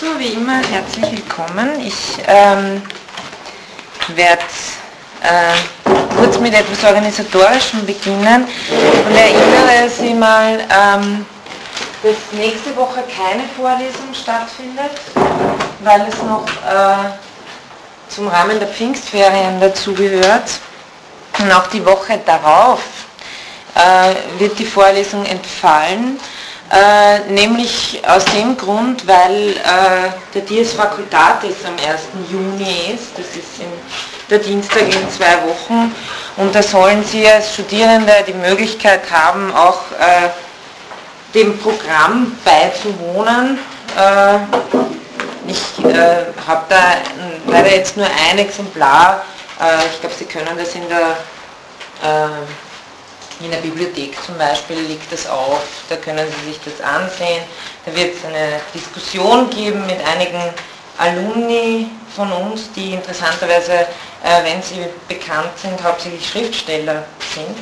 So, wie immer, herzlich willkommen. Ich ähm, werde äh, kurz mit etwas Organisatorischem beginnen und erinnere Sie mal, ähm, dass nächste Woche keine Vorlesung stattfindet, weil es noch äh, zum Rahmen der Pfingstferien dazugehört. Und auch die Woche darauf äh, wird die Vorlesung entfallen. Äh, nämlich aus dem Grund, weil äh, der Dies Facultatis am 1. Juni ist, das ist in, der Dienstag in zwei Wochen, und da sollen Sie als Studierende die Möglichkeit haben, auch äh, dem Programm beizuwohnen. Äh, ich äh, habe da leider jetzt nur ein Exemplar, äh, ich glaube, Sie können das in der in der Bibliothek zum Beispiel liegt das auf, da können Sie sich das ansehen. Da wird es eine Diskussion geben mit einigen Alumni von uns, die interessanterweise, äh, wenn sie bekannt sind, hauptsächlich Schriftsteller sind.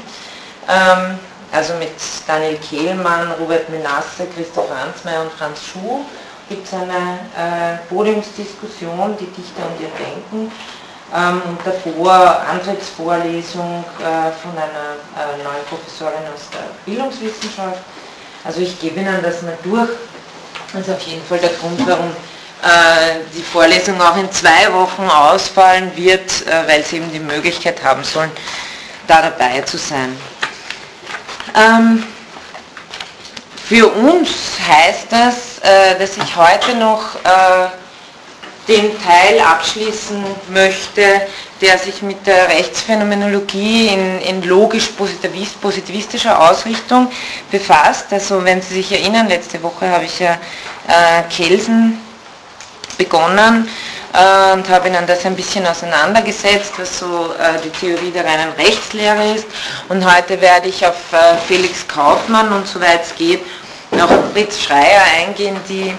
Ähm, also mit Daniel Kehlmann, Robert Menasse, Christoph Ransmeier und Franz Schuh gibt es eine äh, Podiumsdiskussion, die Dichter und ihr Denken ähm, davor Antrittsvorlesung äh, von einer äh, neuen Professorin aus der Bildungswissenschaft. Also ich gebe Ihnen das mal durch. Das ist auf jeden Fall der Grund, warum äh, die Vorlesung auch in zwei Wochen ausfallen wird, äh, weil Sie eben die Möglichkeit haben sollen, da dabei zu sein. Ähm, für uns heißt das, äh, dass ich heute noch äh, den Teil abschließen möchte, der sich mit der Rechtsphänomenologie in, in logisch-positivistischer Ausrichtung befasst. Also wenn Sie sich erinnern, letzte Woche habe ich ja äh, Kelsen begonnen äh, und habe Ihnen das ein bisschen auseinandergesetzt, was so äh, die Theorie der reinen Rechtslehre ist. Und heute werde ich auf äh, Felix Kaufmann und soweit es geht, auf Fritz Schreier eingehen, die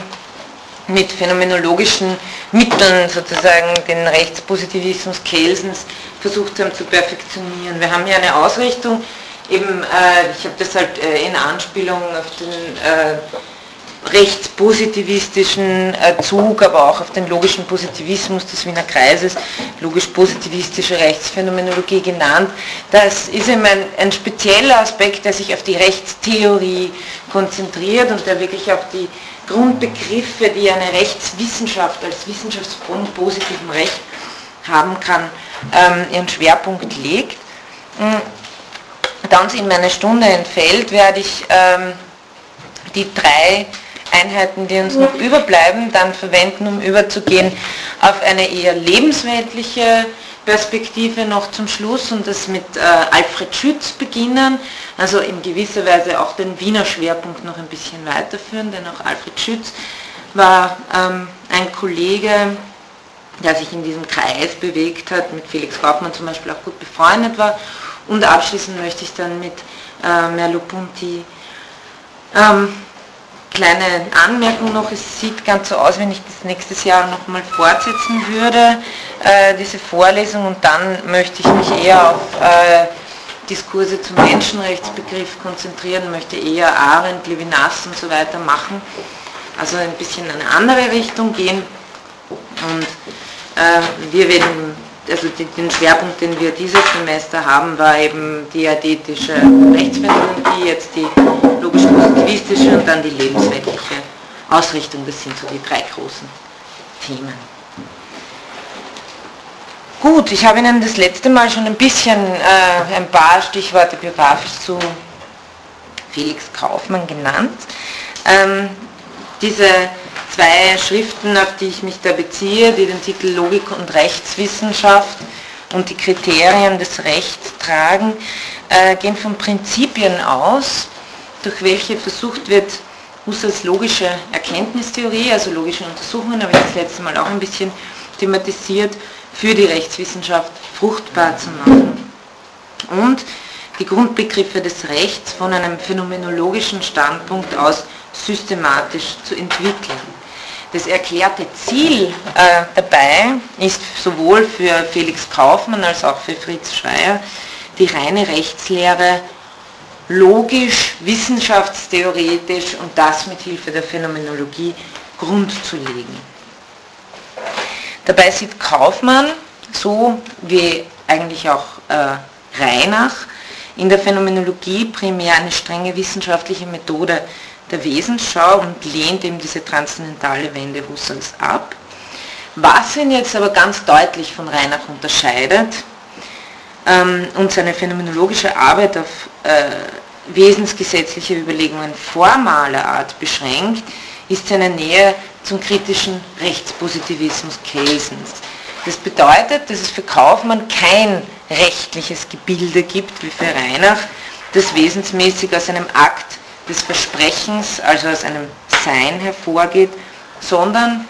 mit phänomenologischen Mitteln sozusagen den Rechtspositivismus Kelsens versucht haben zu perfektionieren. Wir haben ja eine Ausrichtung, eben, äh, ich habe das halt äh, in Anspielung auf den äh, rechtspositivistischen äh, Zug, aber auch auf den logischen Positivismus des Wiener Kreises, logisch-positivistische Rechtsphänomenologie genannt. Das ist eben ein, ein spezieller Aspekt, der sich auf die Rechtstheorie konzentriert und der wirklich auf die Grundbegriffe, die eine Rechtswissenschaft als Wissenschaftsgrund positiven Recht haben kann, ähm, ihren Schwerpunkt legt. Da uns in meiner Stunde entfällt, werde ich ähm, die drei Einheiten, die uns noch überbleiben, dann verwenden, um überzugehen auf eine eher lebensweltliche Perspektive noch zum Schluss und das mit äh, Alfred Schütz beginnen, also in gewisser Weise auch den Wiener Schwerpunkt noch ein bisschen weiterführen, denn auch Alfred Schütz war ähm, ein Kollege, der sich in diesem Kreis bewegt hat, mit Felix Kaufmann zum Beispiel auch gut befreundet war. Und abschließen möchte ich dann mit äh, Merleau-Ponty ähm, kleine Anmerkung noch, es sieht ganz so aus, wenn ich das nächstes Jahr nochmal fortsetzen würde, äh, diese Vorlesung, und dann möchte ich mich eher auf äh, Diskurse zum Menschenrechtsbegriff konzentrieren, möchte eher Arendt, Levinas und so weiter machen, also ein bisschen in eine andere Richtung gehen. Und äh, wir werden, also den Schwerpunkt, den wir dieses Semester haben, war eben die adätische Rechtsphänomenologie, jetzt die logisch-positivistische und dann die lebensweltliche Ausrichtung. Das sind so die drei großen Themen. Gut, ich habe Ihnen das letzte Mal schon ein bisschen äh, ein paar Stichworte biografisch zu Felix Kaufmann genannt. Ähm, diese zwei Schriften, auf die ich mich da beziehe, die den Titel Logik und Rechtswissenschaft und die Kriterien des Rechts tragen, äh, gehen von Prinzipien aus, durch welche versucht wird, Husserls logische Erkenntnistheorie, also logische Untersuchungen, habe ich das letzte Mal auch ein bisschen thematisiert, für die Rechtswissenschaft fruchtbar zu machen. Und die Grundbegriffe des Rechts von einem phänomenologischen Standpunkt aus systematisch zu entwickeln. Das erklärte Ziel äh, dabei ist sowohl für Felix Kaufmann als auch für Fritz Schreier die reine Rechtslehre logisch, wissenschaftstheoretisch und das mit Hilfe der Phänomenologie grundzulegen. Dabei sieht Kaufmann, so wie eigentlich auch äh, Reinach, in der Phänomenologie primär eine strenge wissenschaftliche Methode der Wesensschau und lehnt eben diese transzendentale Wende Husserls ab. Was ihn jetzt aber ganz deutlich von Reinach unterscheidet ähm, und seine phänomenologische Arbeit auf äh, wesensgesetzliche Überlegungen formaler Art beschränkt, ist seine Nähe zum kritischen Rechtspositivismus Kelsens. Das bedeutet, dass es für Kaufmann kein rechtliches Gebilde gibt, wie für Reinach, das wesensmäßig aus einem Akt des Versprechens, also aus einem Sein hervorgeht, sondern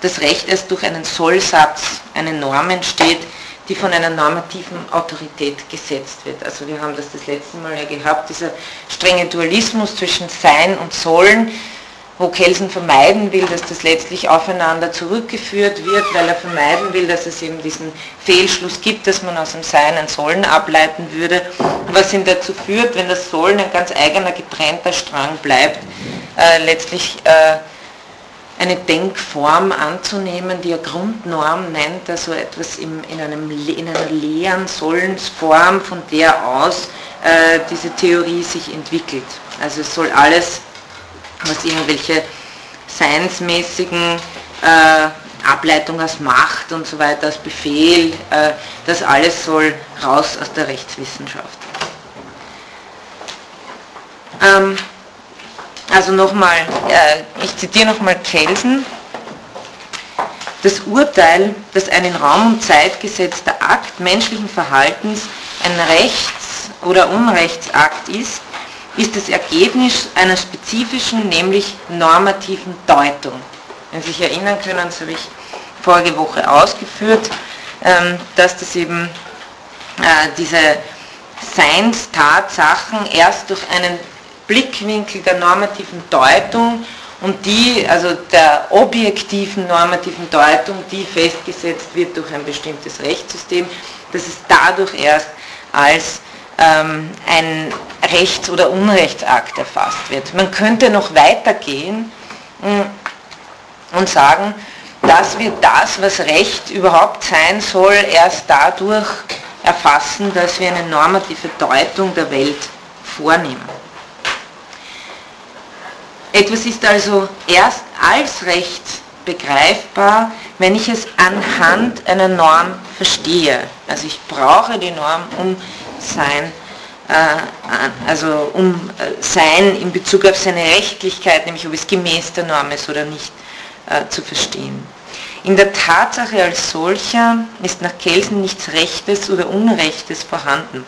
das Recht erst durch einen Sollsatz, eine Norm entsteht, die von einer normativen Autorität gesetzt wird. Also wir haben das das letzte Mal ja gehabt, dieser strenge Dualismus zwischen Sein und Sollen, wo Kelsen vermeiden will, dass das letztlich aufeinander zurückgeführt wird, weil er vermeiden will, dass es eben diesen Fehlschluss gibt, dass man aus dem Sein ein Sollen ableiten würde, was ihn dazu führt, wenn das Sollen ein ganz eigener getrennter Strang bleibt, äh, letztlich äh, eine Denkform anzunehmen, die er Grundnorm nennt, also etwas im, in, einem, in einer leeren Sollensform, von der aus äh, diese Theorie sich entwickelt. Also es soll alles was irgendwelche seinsmäßigen äh, Ableitung aus Macht und so weiter, als Befehl, äh, das alles soll raus aus der Rechtswissenschaft. Ähm, also nochmal, äh, ich zitiere nochmal Kelsen. Das Urteil, dass ein in Raum und Zeit gesetzter Akt menschlichen Verhaltens ein Rechts- oder Unrechtsakt ist, ist das Ergebnis einer spezifischen, nämlich normativen Deutung. Wenn Sie sich erinnern können, das habe ich vorige Woche ausgeführt, ähm, dass das eben äh, diese Seinstatsachen erst durch einen Blickwinkel der normativen Deutung und die, also der objektiven normativen Deutung, die festgesetzt wird durch ein bestimmtes Rechtssystem, dass es dadurch erst als ähm, ein Rechts- oder Unrechtsakt erfasst wird. Man könnte noch weitergehen mm, und sagen, dass wir das, was Recht überhaupt sein soll, erst dadurch erfassen, dass wir eine normative Deutung der Welt vornehmen. Etwas ist also erst als Recht begreifbar, wenn ich es anhand einer Norm verstehe. Also ich brauche die Norm, um sein, äh, also um äh, sein in Bezug auf seine Rechtlichkeit, nämlich ob es gemäß der Norm ist oder nicht, äh, zu verstehen. In der Tatsache als solcher ist nach Kelsen nichts Rechtes oder Unrechtes vorhanden.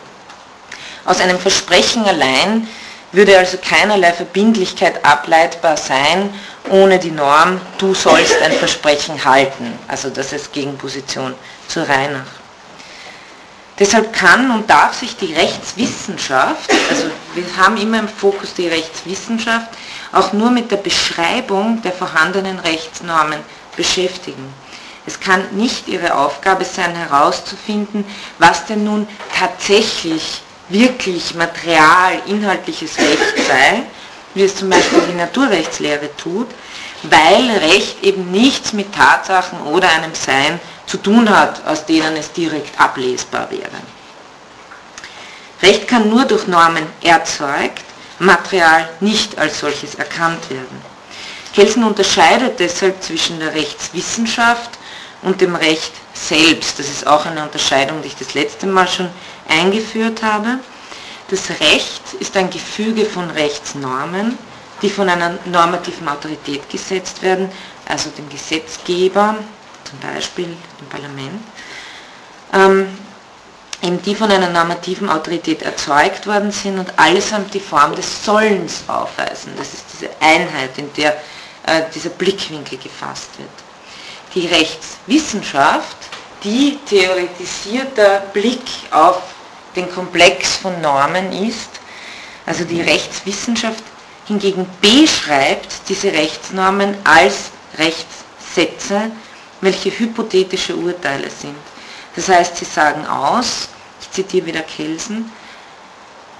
Aus einem Versprechen allein würde also keinerlei Verbindlichkeit ableitbar sein, ohne die Norm, du sollst ein Versprechen halten, also das ist Gegenposition zu Reinach. Deshalb kann und darf sich die Rechtswissenschaft, also wir haben immer im Fokus die Rechtswissenschaft, auch nur mit der Beschreibung der vorhandenen Rechtsnormen beschäftigen. Es kann nicht ihre Aufgabe sein, herauszufinden, was denn nun tatsächlich, wirklich Material, inhaltliches Recht sei, wie es zum Beispiel die Naturrechtslehre tut, weil Recht eben nichts mit Tatsachen oder einem Sein zu tun hat, aus denen es direkt ablesbar wäre. Recht kann nur durch Normen erzeugt, Material nicht als solches erkannt werden. Kelsen unterscheidet deshalb zwischen der Rechtswissenschaft und dem Recht selbst. Das ist auch eine Unterscheidung, die ich das letzte Mal schon eingeführt habe. Das Recht ist ein Gefüge von Rechtsnormen, die von einer normativen Autorität gesetzt werden, also dem Gesetzgeber, zum Beispiel dem Parlament. Ähm, eben die von einer normativen Autorität erzeugt worden sind und allesamt die Form des Sollens aufweisen. Das ist diese Einheit, in der äh, dieser Blickwinkel gefasst wird. Die Rechtswissenschaft, die theoretisierter Blick auf den Komplex von Normen ist, also die Rechtswissenschaft hingegen beschreibt diese Rechtsnormen als Rechtssätze, welche hypothetische Urteile sind. Das heißt, sie sagen aus, ich zitiere wieder Kelsen,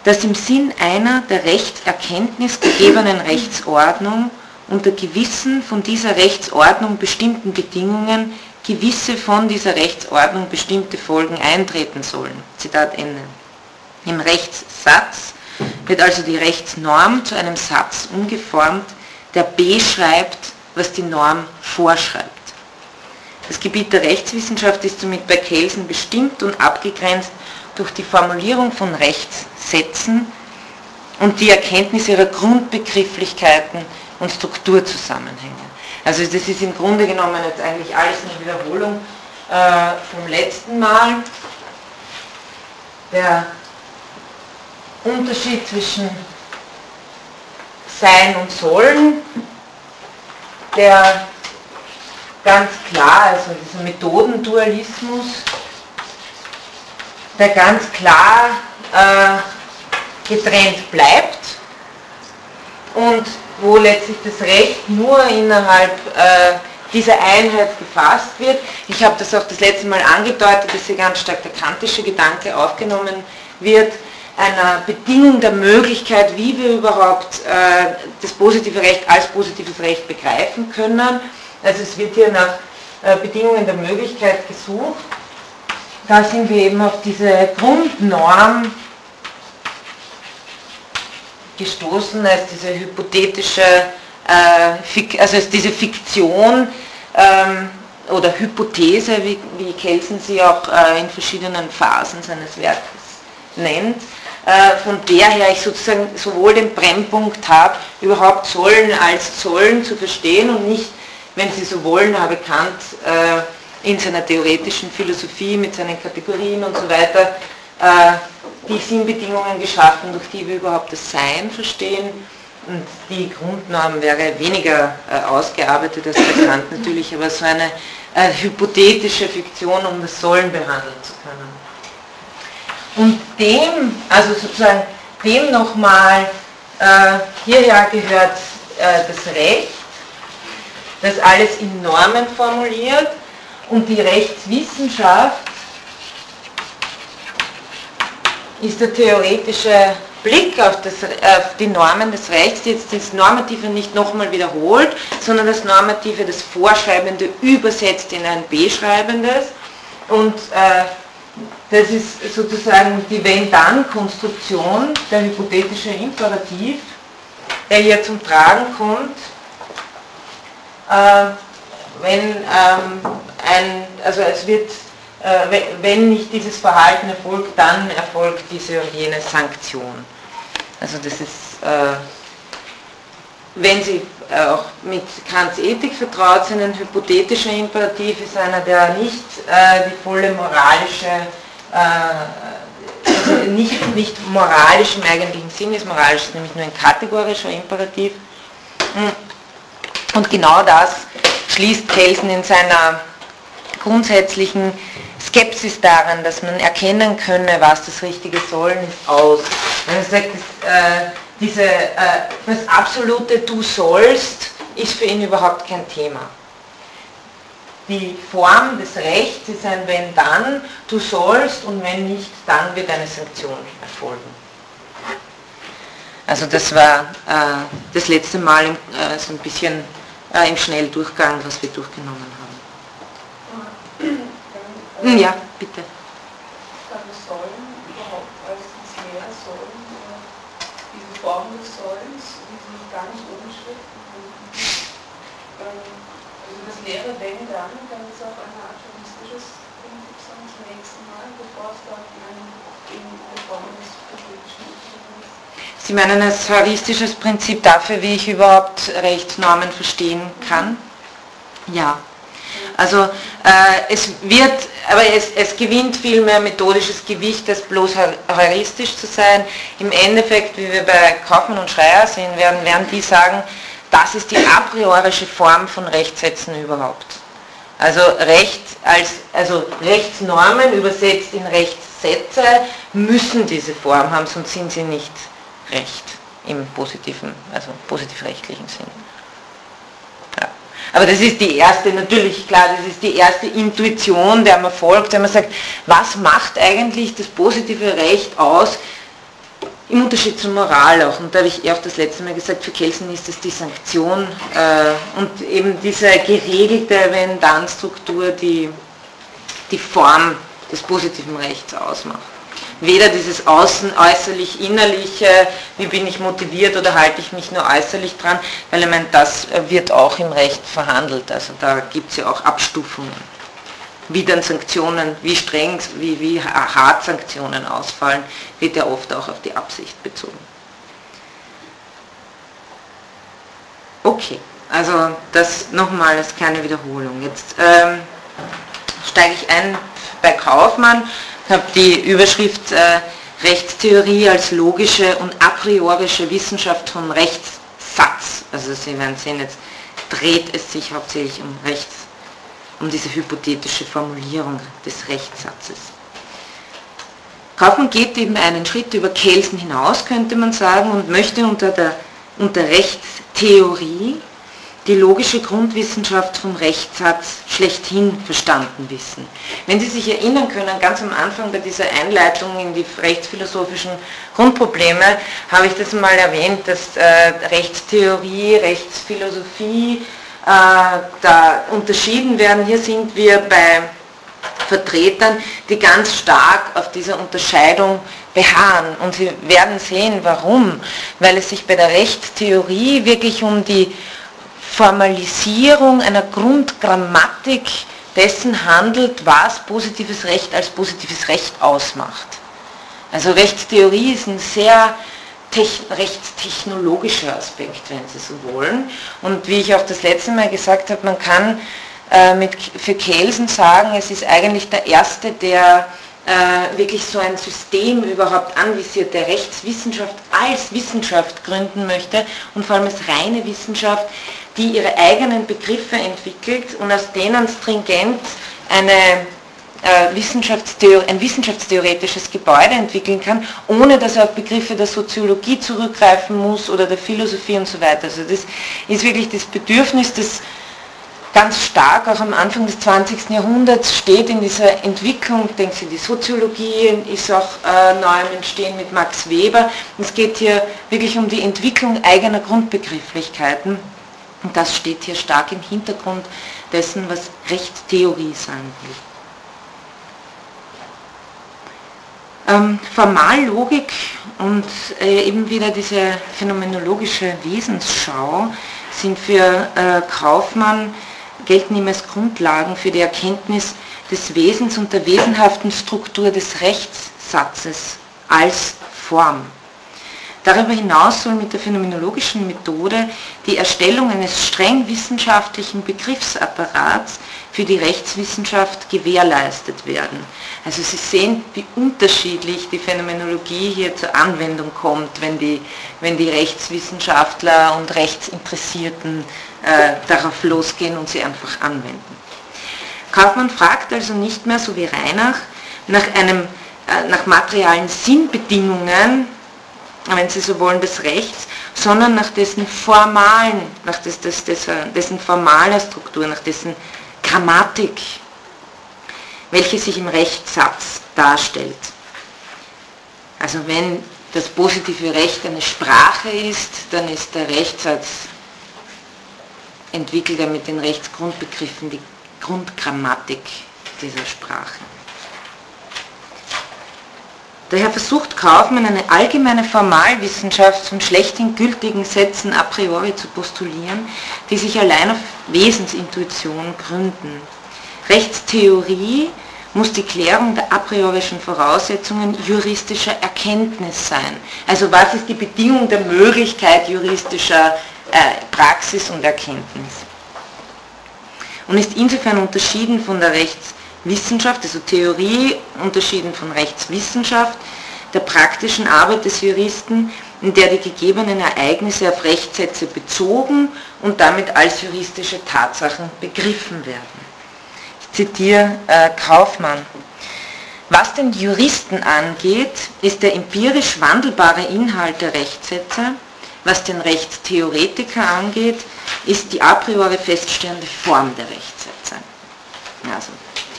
dass im Sinn einer der Rechtserkenntnis gegebenen Rechtsordnung unter gewissen von dieser Rechtsordnung bestimmten Bedingungen gewisse von dieser Rechtsordnung bestimmte Folgen eintreten sollen. Zitat Ende. Im Rechtssatz wird also die Rechtsnorm zu einem Satz umgeformt, der beschreibt, was die Norm vorschreibt. Das Gebiet der Rechtswissenschaft ist somit bei Kelsen bestimmt und abgegrenzt durch die Formulierung von Rechtssätzen und die Erkenntnis ihrer Grundbegrifflichkeiten und Strukturzusammenhänge. Also das ist im Grunde genommen jetzt eigentlich alles eine Wiederholung äh, vom letzten Mal. Der Unterschied zwischen Sein und Sollen, der ganz klar, also dieser Methodendualismus, der ganz klar äh, getrennt bleibt und wo letztlich das Recht nur innerhalb äh, dieser Einheit gefasst wird. Ich habe das auch das letzte Mal angedeutet, dass hier ganz stark der kantische Gedanke aufgenommen wird, einer Bedingung der Möglichkeit, wie wir überhaupt äh, das positive Recht als positives Recht begreifen können. Also es wird hier nach äh, Bedingungen der Möglichkeit gesucht. Da sind wir eben auf diese Grundnorm gestoßen als diese hypothetische, äh, also als diese Fiktion ähm, oder Hypothese, wie, wie Kelsen sie auch äh, in verschiedenen Phasen seines Werkes nennt, von der her ich sozusagen sowohl den Brennpunkt habe, überhaupt Sollen als Sollen zu verstehen und nicht, wenn Sie so wollen, habe Kant äh, in seiner theoretischen Philosophie mit seinen Kategorien und so weiter äh, die Sinnbedingungen geschaffen, durch die wir überhaupt das Sein verstehen. Und die Grundnorm wäre weniger äh, ausgearbeitet als bekannt natürlich, aber so eine äh, hypothetische Fiktion, um das Sollen behandeln zu können. Und dem, also sozusagen dem nochmal, äh, hierher gehört äh, das Recht, das alles in Normen formuliert und die Rechtswissenschaft ist der theoretische Blick auf, das, auf, die Normen des Rechts, die jetzt das Normative nicht nochmal wiederholt, sondern das Normative, das Vorschreibende übersetzt in ein Beschreibendes. Und äh, das ist sozusagen die Wenn-Dann-Konstruktion, der hypothetische Imperativ, der hier zum Tragen kommt, äh, wenn ähm, ein, also es wird äh, wenn nicht dieses Verhalten erfolgt, dann erfolgt diese und jene Sanktion. Also das ist, äh, wenn Sie äh, auch mit Kants Ethik vertraut sind, ein hypothetischer Imperativ ist einer, der nicht die volle moralische, also nicht, nicht moralisch im eigentlichen Sinn ist, moralisch ist nämlich nur ein kategorischer Imperativ. Hm. Und genau das schließt Kelsen in seiner grundsätzlichen Skepsis daran, dass man erkennen könne, was das richtige Sollen ist, aus. Wenn er sagt, dass, äh, diese, äh, das absolute Du sollst ist für ihn überhaupt kein Thema. Die Form des Rechts ist ein Wenn dann, du sollst und wenn nicht, dann wird eine Sanktion erfolgen. Also das war äh, das letzte Mal äh, so ein bisschen äh, im Schnelldurchgang, was wir durchgenommen haben. Hm, ja, bitte. Sollen überhaupt als das leere Sollen, diese Form des Sollens, die sich gar nicht umschrift? Das leere Wenn dann, kann es auch ein atomistisches Prinzip zum nächsten Mal, bevor es dann eine, eine Form des Sie meinen als heuristisches Prinzip dafür, wie ich überhaupt Rechtsnormen verstehen kann? Ja. Also äh, es wird, aber es, es gewinnt viel mehr methodisches Gewicht, als bloß heuristisch zu sein. Im Endeffekt, wie wir bei Kaufmann und Schreier sehen werden, werden die sagen, das ist die a priorische Form von Rechtssätzen überhaupt. Also Recht als, also Rechtsnormen übersetzt in Rechtssätze müssen diese Form haben, sonst sind sie nicht Recht im positiven, also positivrechtlichen Sinn. Ja. Aber das ist die erste, natürlich klar, das ist die erste Intuition, der man folgt, wenn man sagt, was macht eigentlich das positive Recht aus, im Unterschied zur Moral auch, und da habe ich auch das letzte Mal gesagt, für Kelsen ist es die Sanktion äh, und eben diese geregelte Wenn-Dann-Struktur, die die Form des positiven Rechts ausmacht. Weder dieses Außen, äußerlich, innerliche, wie bin ich motiviert oder halte ich mich nur äußerlich dran, weil ich meine, das wird auch im Recht verhandelt, also da gibt es ja auch Abstufungen wie dann Sanktionen, wie streng, wie, wie hart Sanktionen ausfallen, wird ja oft auch auf die Absicht bezogen. Okay, also das nochmal als kleine Wiederholung. Jetzt ähm, steige ich ein bei Kaufmann, habe die Überschrift äh, Rechtstheorie als logische und a priorische Wissenschaft vom Rechtssatz. Also Sie werden sehen, jetzt dreht es sich hauptsächlich um Rechts um diese hypothetische Formulierung des Rechtssatzes. Kaufmann geht eben einen Schritt über Kelsen hinaus, könnte man sagen, und möchte unter der unter Rechtstheorie die logische Grundwissenschaft vom Rechtssatz schlechthin verstanden wissen. Wenn Sie sich erinnern können, ganz am Anfang bei dieser Einleitung in die rechtsphilosophischen Grundprobleme habe ich das mal erwähnt, dass äh, Rechtstheorie, Rechtsphilosophie, da unterschieden werden. Hier sind wir bei Vertretern, die ganz stark auf dieser Unterscheidung beharren. Und Sie werden sehen, warum. Weil es sich bei der Rechtstheorie wirklich um die Formalisierung einer Grundgrammatik dessen handelt, was positives Recht als positives Recht ausmacht. Also Rechtstheorie ist ein sehr rechtstechnologischer Aspekt, wenn Sie so wollen. Und wie ich auch das letzte Mal gesagt habe, man kann äh, mit, für Kelsen sagen, es ist eigentlich der Erste, der äh, wirklich so ein System überhaupt anvisiert, der Rechtswissenschaft als Wissenschaft gründen möchte und vor allem als reine Wissenschaft, die ihre eigenen Begriffe entwickelt und aus denen stringent eine äh, Wissenschaftstheor ein wissenschaftstheoretisches Gebäude entwickeln kann, ohne dass er auf Begriffe der Soziologie zurückgreifen muss oder der Philosophie und so weiter. Also das ist wirklich das Bedürfnis, das ganz stark auch am Anfang des 20. Jahrhunderts steht in dieser Entwicklung, denken Sie, die Soziologie ist auch äh, neu im Entstehen mit Max Weber. Es geht hier wirklich um die Entwicklung eigener Grundbegrifflichkeiten und das steht hier stark im Hintergrund dessen, was Rechtstheorie sein will. Ähm, Formallogik und äh, eben wieder diese phänomenologische Wesensschau sind für äh, Kaufmann, gelten ihm als Grundlagen für die Erkenntnis des Wesens und der wesenhaften Struktur des Rechtssatzes als Form. Darüber hinaus soll mit der phänomenologischen Methode die Erstellung eines streng wissenschaftlichen Begriffsapparats für die Rechtswissenschaft gewährleistet werden. Also Sie sehen, wie unterschiedlich die Phänomenologie hier zur Anwendung kommt, wenn die, wenn die Rechtswissenschaftler und Rechtsinteressierten äh, darauf losgehen und sie einfach anwenden. Kaufmann fragt also nicht mehr, so wie Reinach, nach, einem, äh, nach materialen Sinnbedingungen, wenn Sie so wollen, des Rechts, sondern nach dessen formalen, nach des, des, des, dessen formaler Struktur, nach dessen Grammatik, welche sich im Rechtssatz darstellt. Also wenn das positive Recht eine Sprache ist, dann ist der Rechtssatz entwickelt er mit den Rechtsgrundbegriffen die Grundgrammatik dieser Sprache. Daher versucht Kaufmann eine allgemeine Formalwissenschaft von schlechthin gültigen Sätzen a priori zu postulieren, die sich allein auf Wesensintuition gründen. Rechtstheorie muss die Klärung der a priorischen Voraussetzungen juristischer Erkenntnis sein. Also was ist die Bedingung der Möglichkeit juristischer äh, Praxis und Erkenntnis? und ist insofern unterschieden von der Rechtswissenschaft, also Theorie unterschieden von Rechtswissenschaft, der praktischen Arbeit des Juristen, in der die gegebenen Ereignisse auf Rechtssätze bezogen und damit als juristische Tatsachen begriffen werden. Ich zitiere äh, Kaufmann. Was den Juristen angeht, ist der empirisch wandelbare Inhalt der Rechtssätze, was den Rechtstheoretiker angeht, ist die a priori feststehende Form der Rechtssätze. Also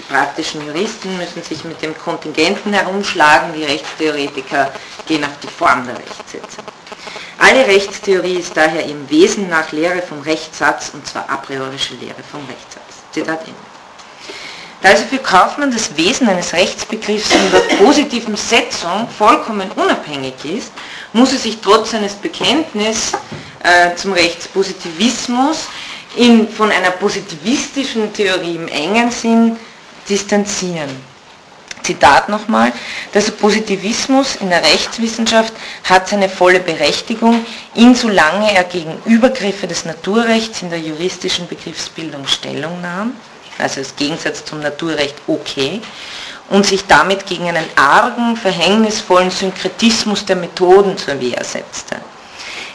praktischen Juristen müssen sich mit dem Kontingenten herumschlagen, die Rechtstheoretiker gehen auf die Form der Rechtssätze. Alle Rechtstheorie ist daher im Wesen nach Lehre vom Rechtssatz und zwar a priorische Lehre vom Rechtssatz. Zitat Ende. Da also für Kaufmann das Wesen eines Rechtsbegriffs von der positiven Setzung vollkommen unabhängig ist, muss er sich trotz seines Bekenntnisses äh, zum Rechtspositivismus in, von einer positivistischen Theorie im engen Sinn distanzieren. Zitat nochmal, der Positivismus in der Rechtswissenschaft hat seine volle Berechtigung, insolange er gegen Übergriffe des Naturrechts in der juristischen Begriffsbildung Stellung nahm, also als Gegensatz zum Naturrecht okay, und sich damit gegen einen argen, verhängnisvollen Synkretismus der Methoden zur Wehr setzte.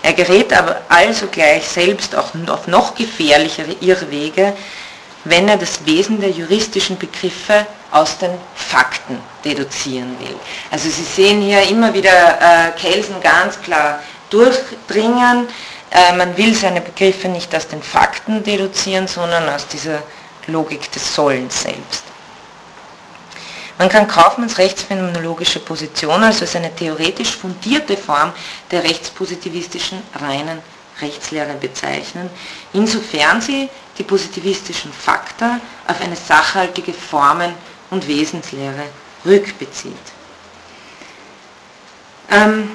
Er gerät aber also gleich selbst auch auf noch gefährlichere Irrwege, wenn er das Wesen der juristischen Begriffe aus den Fakten deduzieren will. Also Sie sehen hier immer wieder äh, Kelsen ganz klar durchdringen. Äh, man will seine Begriffe nicht aus den Fakten deduzieren, sondern aus dieser Logik des Sollens selbst. Man kann Kaufmanns rechtsphänomenologische Position also als eine theoretisch fundierte Form der rechtspositivistischen reinen Rechtslehre bezeichnen, insofern sie die positivistischen Fakta auf eine sachhaltige Formen- und Wesenslehre rückbezieht. Ähm,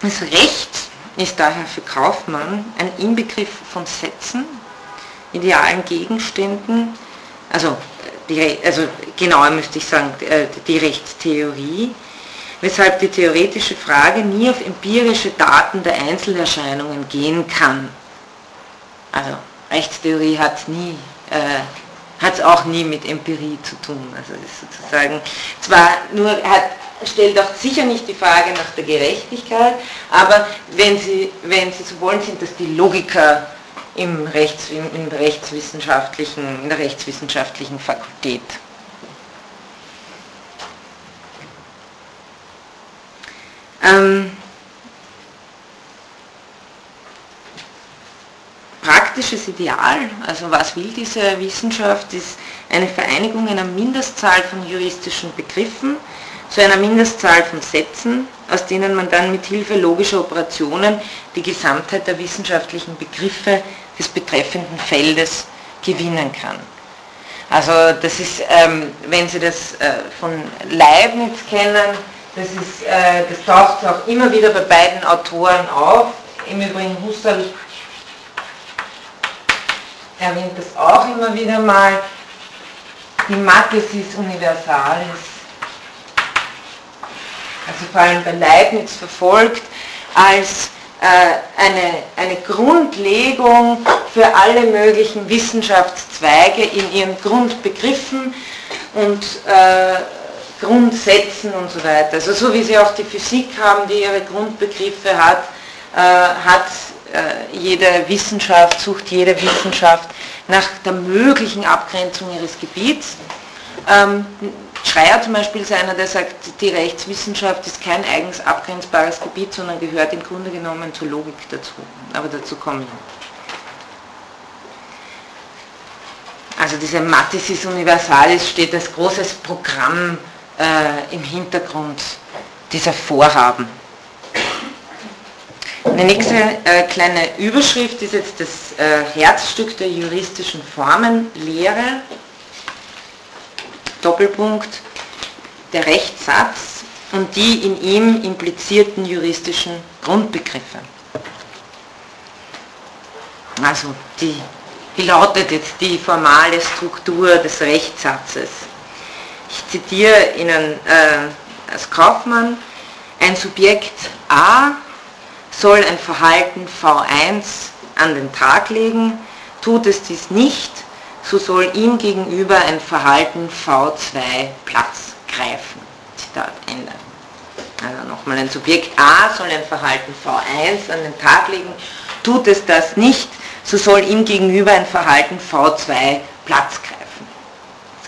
das Recht ist daher für Kaufmann ein Inbegriff von Sätzen, idealen Gegenständen, also, die, also genauer müsste ich sagen, äh, die Rechtstheorie, weshalb die theoretische Frage nie auf empirische Daten der Einzelerscheinungen gehen kann. Also Rechtstheorie hat nie, äh, hat es auch nie mit Empirie zu tun. Also ist sozusagen zwar nur hat, stellt auch sicher nicht die Frage nach der Gerechtigkeit, aber wenn Sie, wenn Sie so wollen, sind das die Logiker im Rechts, im, rechtswissenschaftlichen, in der rechtswissenschaftlichen Fakultät. Ähm, praktisches Ideal, also was will diese Wissenschaft, ist eine Vereinigung einer Mindestzahl von juristischen Begriffen zu einer Mindestzahl von Sätzen, aus denen man dann mit Hilfe logischer Operationen die Gesamtheit der wissenschaftlichen Begriffe des betreffenden Feldes gewinnen kann. Also das ist, ähm, wenn Sie das äh, von Leibniz kennen, das, ist, äh, das taucht auch immer wieder bei beiden Autoren auf. Im Übrigen Husserl erwähnt das auch immer wieder mal. Die Mathesis Universalis, also vor allem bei Leibniz verfolgt, als äh, eine, eine Grundlegung für alle möglichen Wissenschaftszweige in ihren Grundbegriffen und äh, Grundsätzen und so weiter. Also so wie sie auch die Physik haben, die ihre Grundbegriffe hat, äh, hat jede Wissenschaft, sucht jede Wissenschaft nach der möglichen Abgrenzung ihres Gebiets. Ähm, Schreier zum Beispiel ist einer, der sagt, die Rechtswissenschaft ist kein eigens abgrenzbares Gebiet, sondern gehört im Grunde genommen zur Logik dazu. Aber dazu komme ich. Also diese Mathesis Universalis steht als großes Programm äh, im Hintergrund dieser Vorhaben. Eine nächste äh, kleine Überschrift ist jetzt das äh, Herzstück der juristischen Formenlehre. Doppelpunkt, der Rechtssatz und die in ihm implizierten juristischen Grundbegriffe. Also die, wie lautet jetzt die formale Struktur des Rechtssatzes? Ich zitiere Ihnen äh, als Kaufmann, ein Subjekt A soll ein Verhalten V1 an den Tag legen, tut es dies nicht, so soll ihm gegenüber ein Verhalten V2 Platz greifen. Zitat Ende. Also nochmal ein Subjekt A soll ein Verhalten V1 an den Tag legen, tut es das nicht, so soll ihm gegenüber ein Verhalten V2 Platz greifen.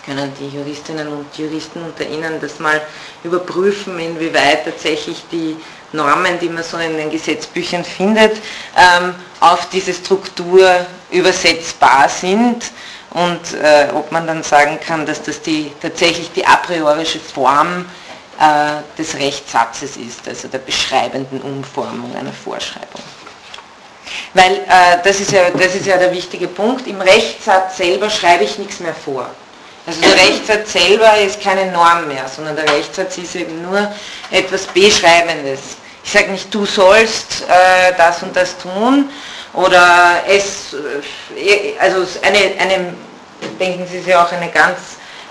Können die Juristinnen und Juristen unter Ihnen das mal überprüfen, inwieweit tatsächlich die Normen, die man so in den Gesetzbüchern findet, ähm, auf diese Struktur übersetzbar sind und äh, ob man dann sagen kann, dass das die, tatsächlich die a priorische Form äh, des Rechtssatzes ist, also der beschreibenden Umformung einer Vorschreibung. Weil äh, das, ist ja, das ist ja der wichtige Punkt, im Rechtssatz selber schreibe ich nichts mehr vor. Also der Rechtssatz selber ist keine Norm mehr, sondern der Rechtssatz ist eben nur etwas Beschreibendes. Ich sage nicht, du sollst äh, das und das tun oder es, äh, also eine, eine, denken Sie sich auch eine ganz,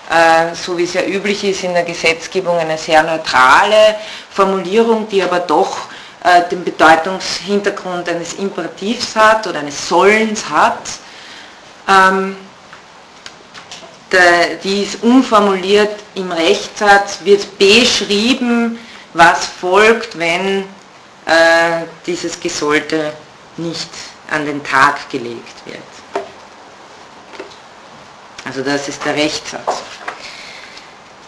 äh, so wie es ja üblich ist in der Gesetzgebung, eine sehr neutrale Formulierung, die aber doch äh, den Bedeutungshintergrund eines Imperativs hat oder eines Sollens hat. Ähm, die ist umformuliert im Rechtssatz, wird beschrieben, was folgt, wenn äh, dieses Gesollte nicht an den Tag gelegt wird. Also das ist der Rechtssatz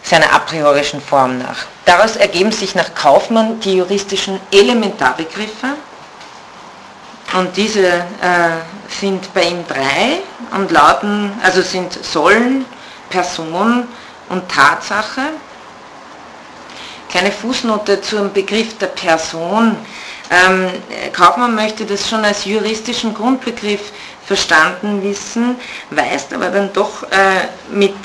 seiner a priorischen Form nach. Daraus ergeben sich nach Kaufmann die juristischen Elementarbegriffe und diese äh, sind bei ihm drei und lauten, also sind Sollen, Person und Tatsache. Kleine Fußnote zum Begriff der Person. Ähm, Kaufmann möchte das schon als juristischen Grundbegriff verstanden wissen, weist aber dann doch äh, mit,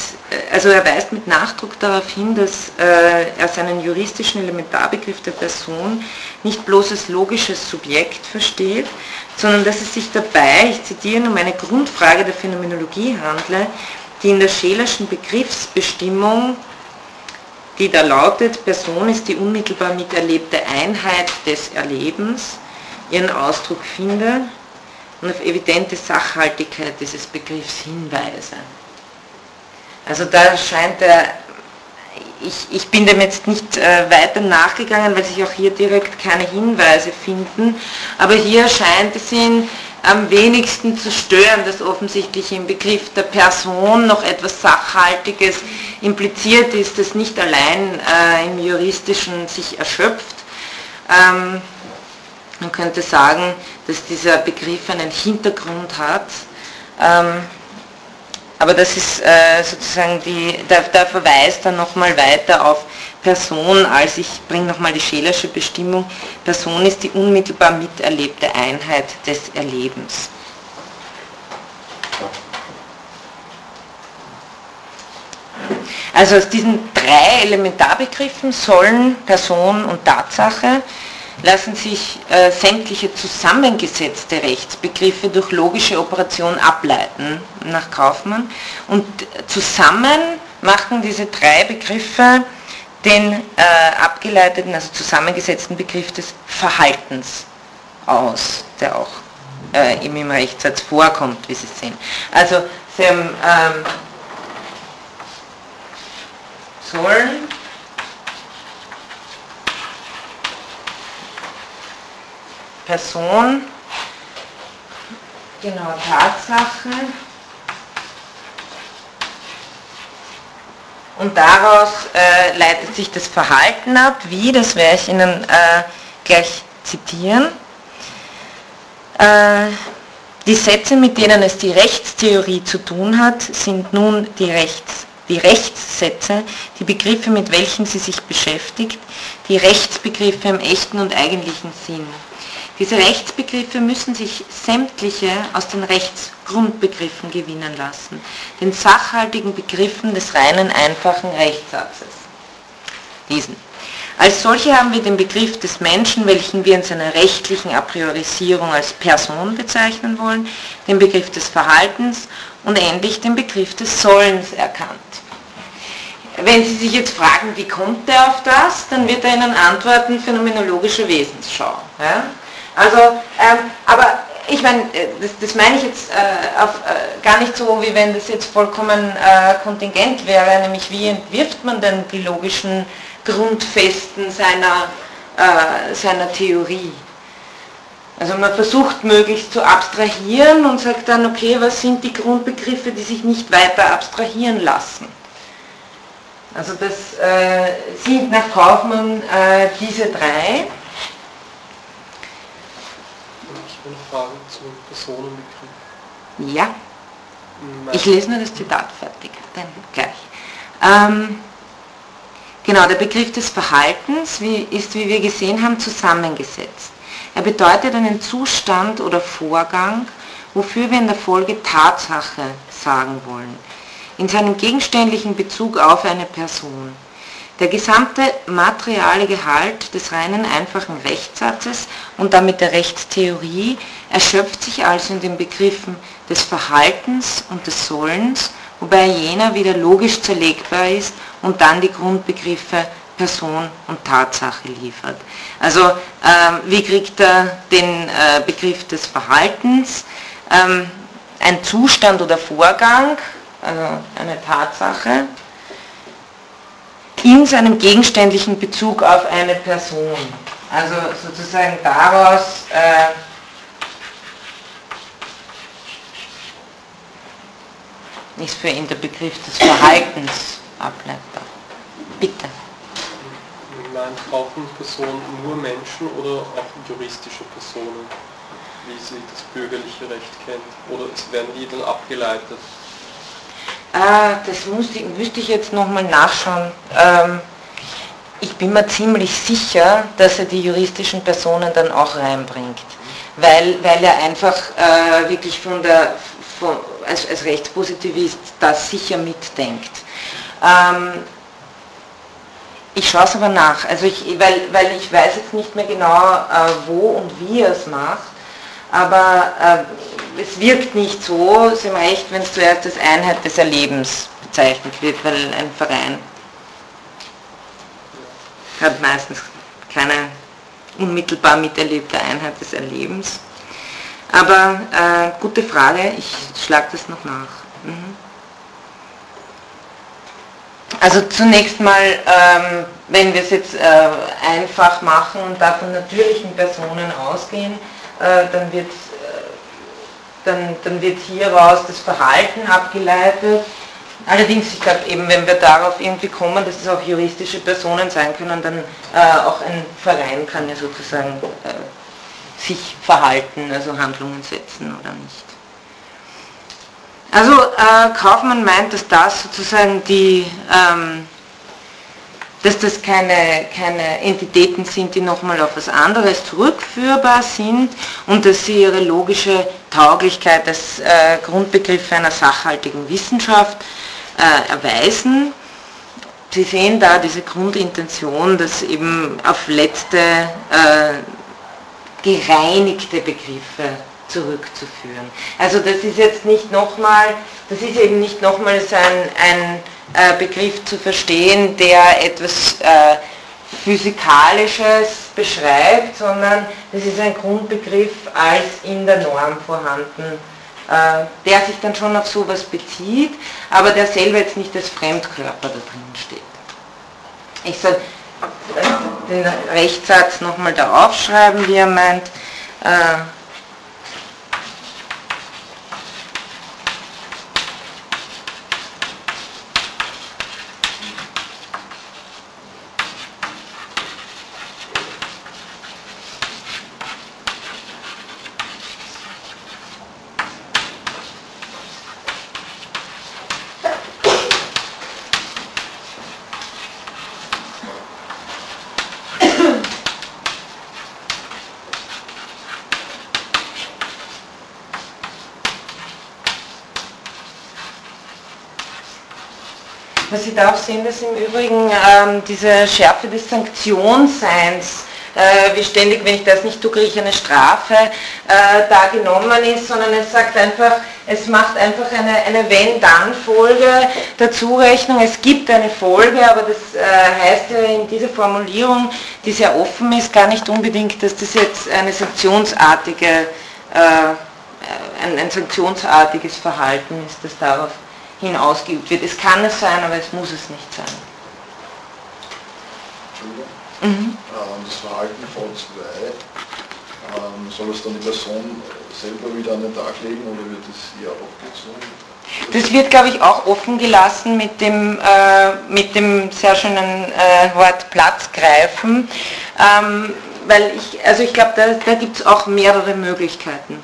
also er weist mit Nachdruck darauf hin, dass äh, er seinen juristischen Elementarbegriff der Person nicht bloß als logisches Subjekt versteht, sondern dass es sich dabei, ich zitiere, um eine Grundfrage der Phänomenologie handle, die in der Schelerschen Begriffsbestimmung, die da lautet, Person ist die unmittelbar miterlebte Einheit des Erlebens, ihren Ausdruck finde und auf evidente Sachhaltigkeit dieses Begriffs hinweise. Also da scheint er, ich, ich bin dem jetzt nicht äh, weiter nachgegangen, weil sich auch hier direkt keine Hinweise finden, aber hier scheint es ihn am wenigsten zu stören, dass offensichtlich im Begriff der Person noch etwas Sachhaltiges impliziert ist, das nicht allein äh, im juristischen sich erschöpft. Ähm, man könnte sagen, dass dieser Begriff einen Hintergrund hat. Ähm, aber das ist äh, sozusagen die, der, der verweist dann nochmal weiter auf Person, als ich bringe nochmal die Schelersche Bestimmung, Person ist die unmittelbar miterlebte Einheit des Erlebens. Also aus diesen drei Elementarbegriffen sollen Person und Tatsache lassen sich äh, sämtliche zusammengesetzte Rechtsbegriffe durch logische Operation ableiten nach Kaufmann und zusammen machen diese drei Begriffe den äh, abgeleiteten, also zusammengesetzten Begriff des Verhaltens aus, der auch äh, im Rechtssatz vorkommt, wie Sie sehen. Also Sie haben ähm, sollen Person, genau, Tatsache. Und daraus äh, leitet sich das Verhalten ab. Wie, das werde ich Ihnen äh, gleich zitieren. Äh, die Sätze, mit denen es die Rechtstheorie zu tun hat, sind nun die, Rechts, die Rechtssätze, die Begriffe, mit welchen sie sich beschäftigt, die Rechtsbegriffe im echten und eigentlichen Sinn. Diese Rechtsbegriffe müssen sich sämtliche aus den Rechtsgrundbegriffen gewinnen lassen, den sachhaltigen Begriffen des reinen, einfachen Rechtssatzes. Diesen. Als solche haben wir den Begriff des Menschen, welchen wir in seiner rechtlichen Apriorisierung als Person bezeichnen wollen, den Begriff des Verhaltens und endlich den Begriff des Sollens erkannt. Wenn Sie sich jetzt fragen, wie kommt er auf das, dann wird er Ihnen antworten, phänomenologische Wesensschau. Ja? Also, ähm, aber ich meine, äh, das, das, meine ich jetzt äh, auf, äh, gar nicht so, wie wenn das jetzt vollkommen äh, kontingent wäre, nämlich wie entwirft man denn die logischen Grundfesten seiner, äh, seiner Theorie. Also man versucht möglichst zu abstrahieren und sagt dann, okay, was sind die Grundbegriffe, die sich nicht weiter abstrahieren lassen. Also das äh, sind nach Kaufmann diese drei. Ich habe eine Frage zum Personenbegriff. Ja. Ich lese nur das Zitat fertig, dann gleich. Ähm, genau, der Begriff des Verhaltens wie, ist, wie wir gesehen haben, zusammengesetzt. Er bedeutet einen Zustand oder Vorgang, wofür wir in der Folge Tatsache sagen wollen, in seinem gegenständlichen Bezug auf eine Person. Der gesamte materiale Gehalt des reinen einfachen Rechtssatzes und damit der Rechtstheorie erschöpft sich also in den Begriffen des Verhaltens und des Sollens, wobei jener wieder logisch zerlegbar ist und dann die Grundbegriffe Person und Tatsache liefert. Also ähm, wie kriegt er den äh, Begriff des Verhaltens? Ähm, ein Zustand oder Vorgang, also eine Tatsache, in seinem gegenständlichen Bezug auf eine Person. Also sozusagen daraus äh, ist für ihn der Begriff des Verhaltens ableitbar. Bitte meint Kaufmannsperson nur Menschen oder auch juristische Personen, wie sie das bürgerliche Recht kennt? Oder werden die dann abgeleitet? Ah, das ich, müsste ich jetzt nochmal nachschauen. Ähm, ich bin mir ziemlich sicher, dass er die juristischen Personen dann auch reinbringt, weil, weil er einfach äh, wirklich von der, von, als, als Rechtspositivist das sicher mitdenkt. Ähm, ich schaue es aber nach, also ich, weil, weil ich weiß jetzt nicht mehr genau, äh, wo und wie er es macht, aber äh, es wirkt nicht so, Sie haben recht, wenn es zuerst als Einheit des Erlebens bezeichnet wird, weil ein Verein hat meistens keine unmittelbar miterlebte Einheit des Erlebens. Aber äh, gute Frage, ich schlage das noch nach. Mhm. Also zunächst mal, ähm, wenn wir es jetzt äh, einfach machen und da von natürlichen Personen ausgehen, äh, dann wird äh, dann, dann wird hieraus das Verhalten abgeleitet. Allerdings, ich glaube eben, wenn wir darauf irgendwie kommen, dass es auch juristische Personen sein können, dann äh, auch ein Verein kann ja sozusagen äh, sich verhalten, also Handlungen setzen oder nicht. Also äh, Kaufmann meint, dass das sozusagen die, ähm, dass das keine, keine Entitäten sind, die nochmal auf was anderes zurückführbar sind und dass sie ihre logische Tauglichkeit als äh, Grundbegriff einer sachhaltigen Wissenschaft äh, erweisen. Sie sehen da diese Grundintention, dass eben auf letzte äh, gereinigte Begriffe zurückzuführen. Also das ist jetzt nicht nochmal, das ist eben nicht nochmals ein, ein äh, Begriff zu verstehen, der etwas äh, Physikalisches beschreibt, sondern das ist ein Grundbegriff als in der Norm vorhanden, äh, der sich dann schon auf sowas bezieht, aber der selber jetzt nicht als Fremdkörper da drin steht. Ich soll den Rechtssatz nochmal da aufschreiben, wie er meint. Was Sie da auch sehen, dass im Übrigen ähm, diese Schärfe des Sanktionsseins, äh, wie ständig, wenn ich das nicht tue, kriege ich eine Strafe, äh, da genommen ist, sondern es sagt einfach, es macht einfach eine, eine Wenn-Dann-Folge der Zurechnung. Es gibt eine Folge, aber das äh, heißt ja in dieser Formulierung, die sehr offen ist, gar nicht unbedingt, dass das jetzt eine sanktionsartige äh, ein, ein sanktionsartiges Verhalten ist, das darauf hin ausgeübt wird. Es kann es sein, aber es muss es nicht sein. Mhm. Ähm, das Verhalten von zwei, ähm, soll es dann die Person selber wieder an den Tag legen oder wird es ihr abgezogen? Das wird, glaube ich, auch offen gelassen mit dem, äh, mit dem sehr schönen äh, Wort Platz greifen, ähm, weil ich, also ich glaube, da, da gibt es auch mehrere Möglichkeiten.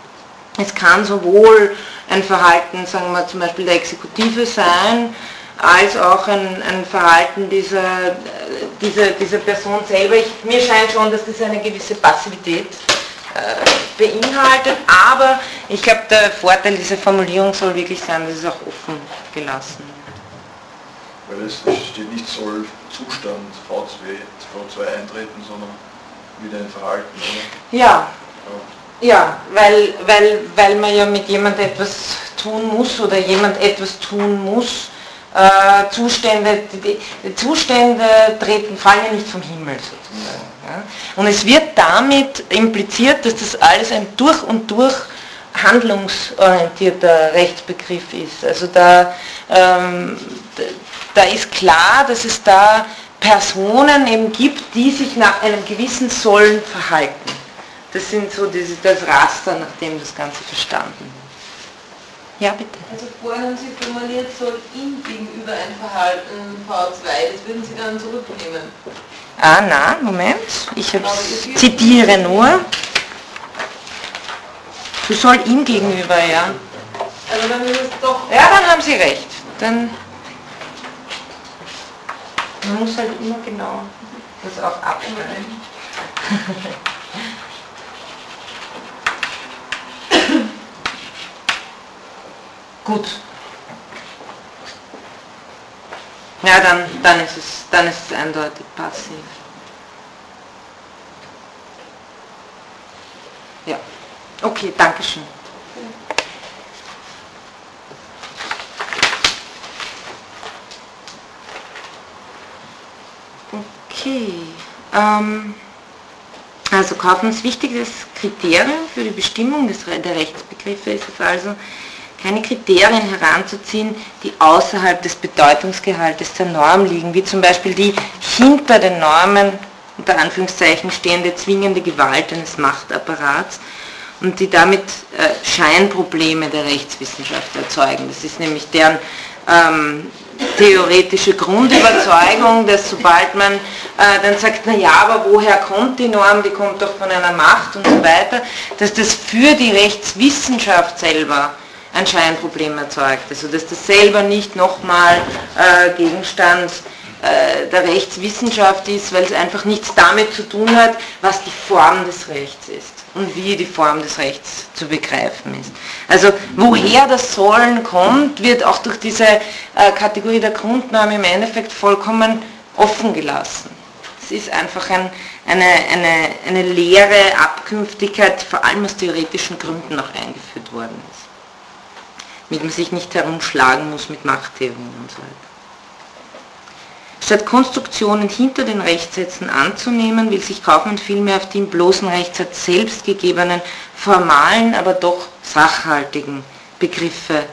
Es kann sowohl ein Verhalten, sagen wir zum Beispiel der Exekutive sein, als auch ein, ein Verhalten dieser, dieser, dieser Person selber. Ich, mir scheint schon, dass das eine gewisse Passivität äh, beinhaltet, aber ich glaube, der Vorteil dieser Formulierung soll wirklich sein, dass es auch offen gelassen Weil es steht nicht soll Zustand V2, V2 eintreten, sondern wieder ein Verhalten, oder? Ja. Ja, weil, weil, weil man ja mit jemand etwas tun muss oder jemand etwas tun muss. Äh, Zustände, die, die, Zustände treten, fallen ja nicht vom Himmel sozusagen. Ja. Und es wird damit impliziert, dass das alles ein durch und durch handlungsorientierter Rechtsbegriff ist. Also da, ähm, da ist klar, dass es da Personen eben gibt, die sich nach einem gewissen Sollen verhalten. Das sind so diese, das Raster, nach dem das Ganze verstanden wird. Ja, bitte. Also vorhin haben Sie formuliert, soll ihm gegenüber ein Verhalten V2, das würden Sie dann zurücknehmen. Ah, na, Moment, ich zitiere nur. Du soll ihm gegenüber, ja. Also dann ist es doch... Ja, dann haben Sie recht. Dann man muss halt immer genau das auch abschneiden. Gut. Ja, dann, dann, ist es, dann ist es eindeutig passiv. Ja. Okay, danke schön. Okay. Ähm, also Kaufmanns wichtiges Kriterium für die Bestimmung des, der Rechtsbegriffe ist es also, keine Kriterien heranzuziehen, die außerhalb des Bedeutungsgehaltes der Norm liegen, wie zum Beispiel die hinter den Normen unter Anführungszeichen stehende zwingende Gewalt eines Machtapparats und die damit äh, Scheinprobleme der Rechtswissenschaft erzeugen. Das ist nämlich deren ähm, theoretische Grundüberzeugung, dass sobald man äh, dann sagt, naja, aber woher kommt die Norm, die kommt doch von einer Macht und so weiter, dass das für die Rechtswissenschaft selber ein Scheinproblem erzeugt. Also dass das selber nicht nochmal äh, Gegenstand äh, der Rechtswissenschaft ist, weil es einfach nichts damit zu tun hat, was die Form des Rechts ist und wie die Form des Rechts zu begreifen ist. Also woher das Sollen kommt, wird auch durch diese äh, Kategorie der Grundnorm im Endeffekt vollkommen offen gelassen. Es ist einfach ein, eine, eine, eine leere Abkünftigkeit, vor allem aus theoretischen Gründen noch eingeführt worden damit man sich nicht herumschlagen muss mit Machttheorien und so weiter. Statt Konstruktionen hinter den Rechtssätzen anzunehmen, will sich Kaufmann vielmehr auf die im bloßen Rechtssatz selbst gegebenen, formalen, aber doch sachhaltigen Begriffe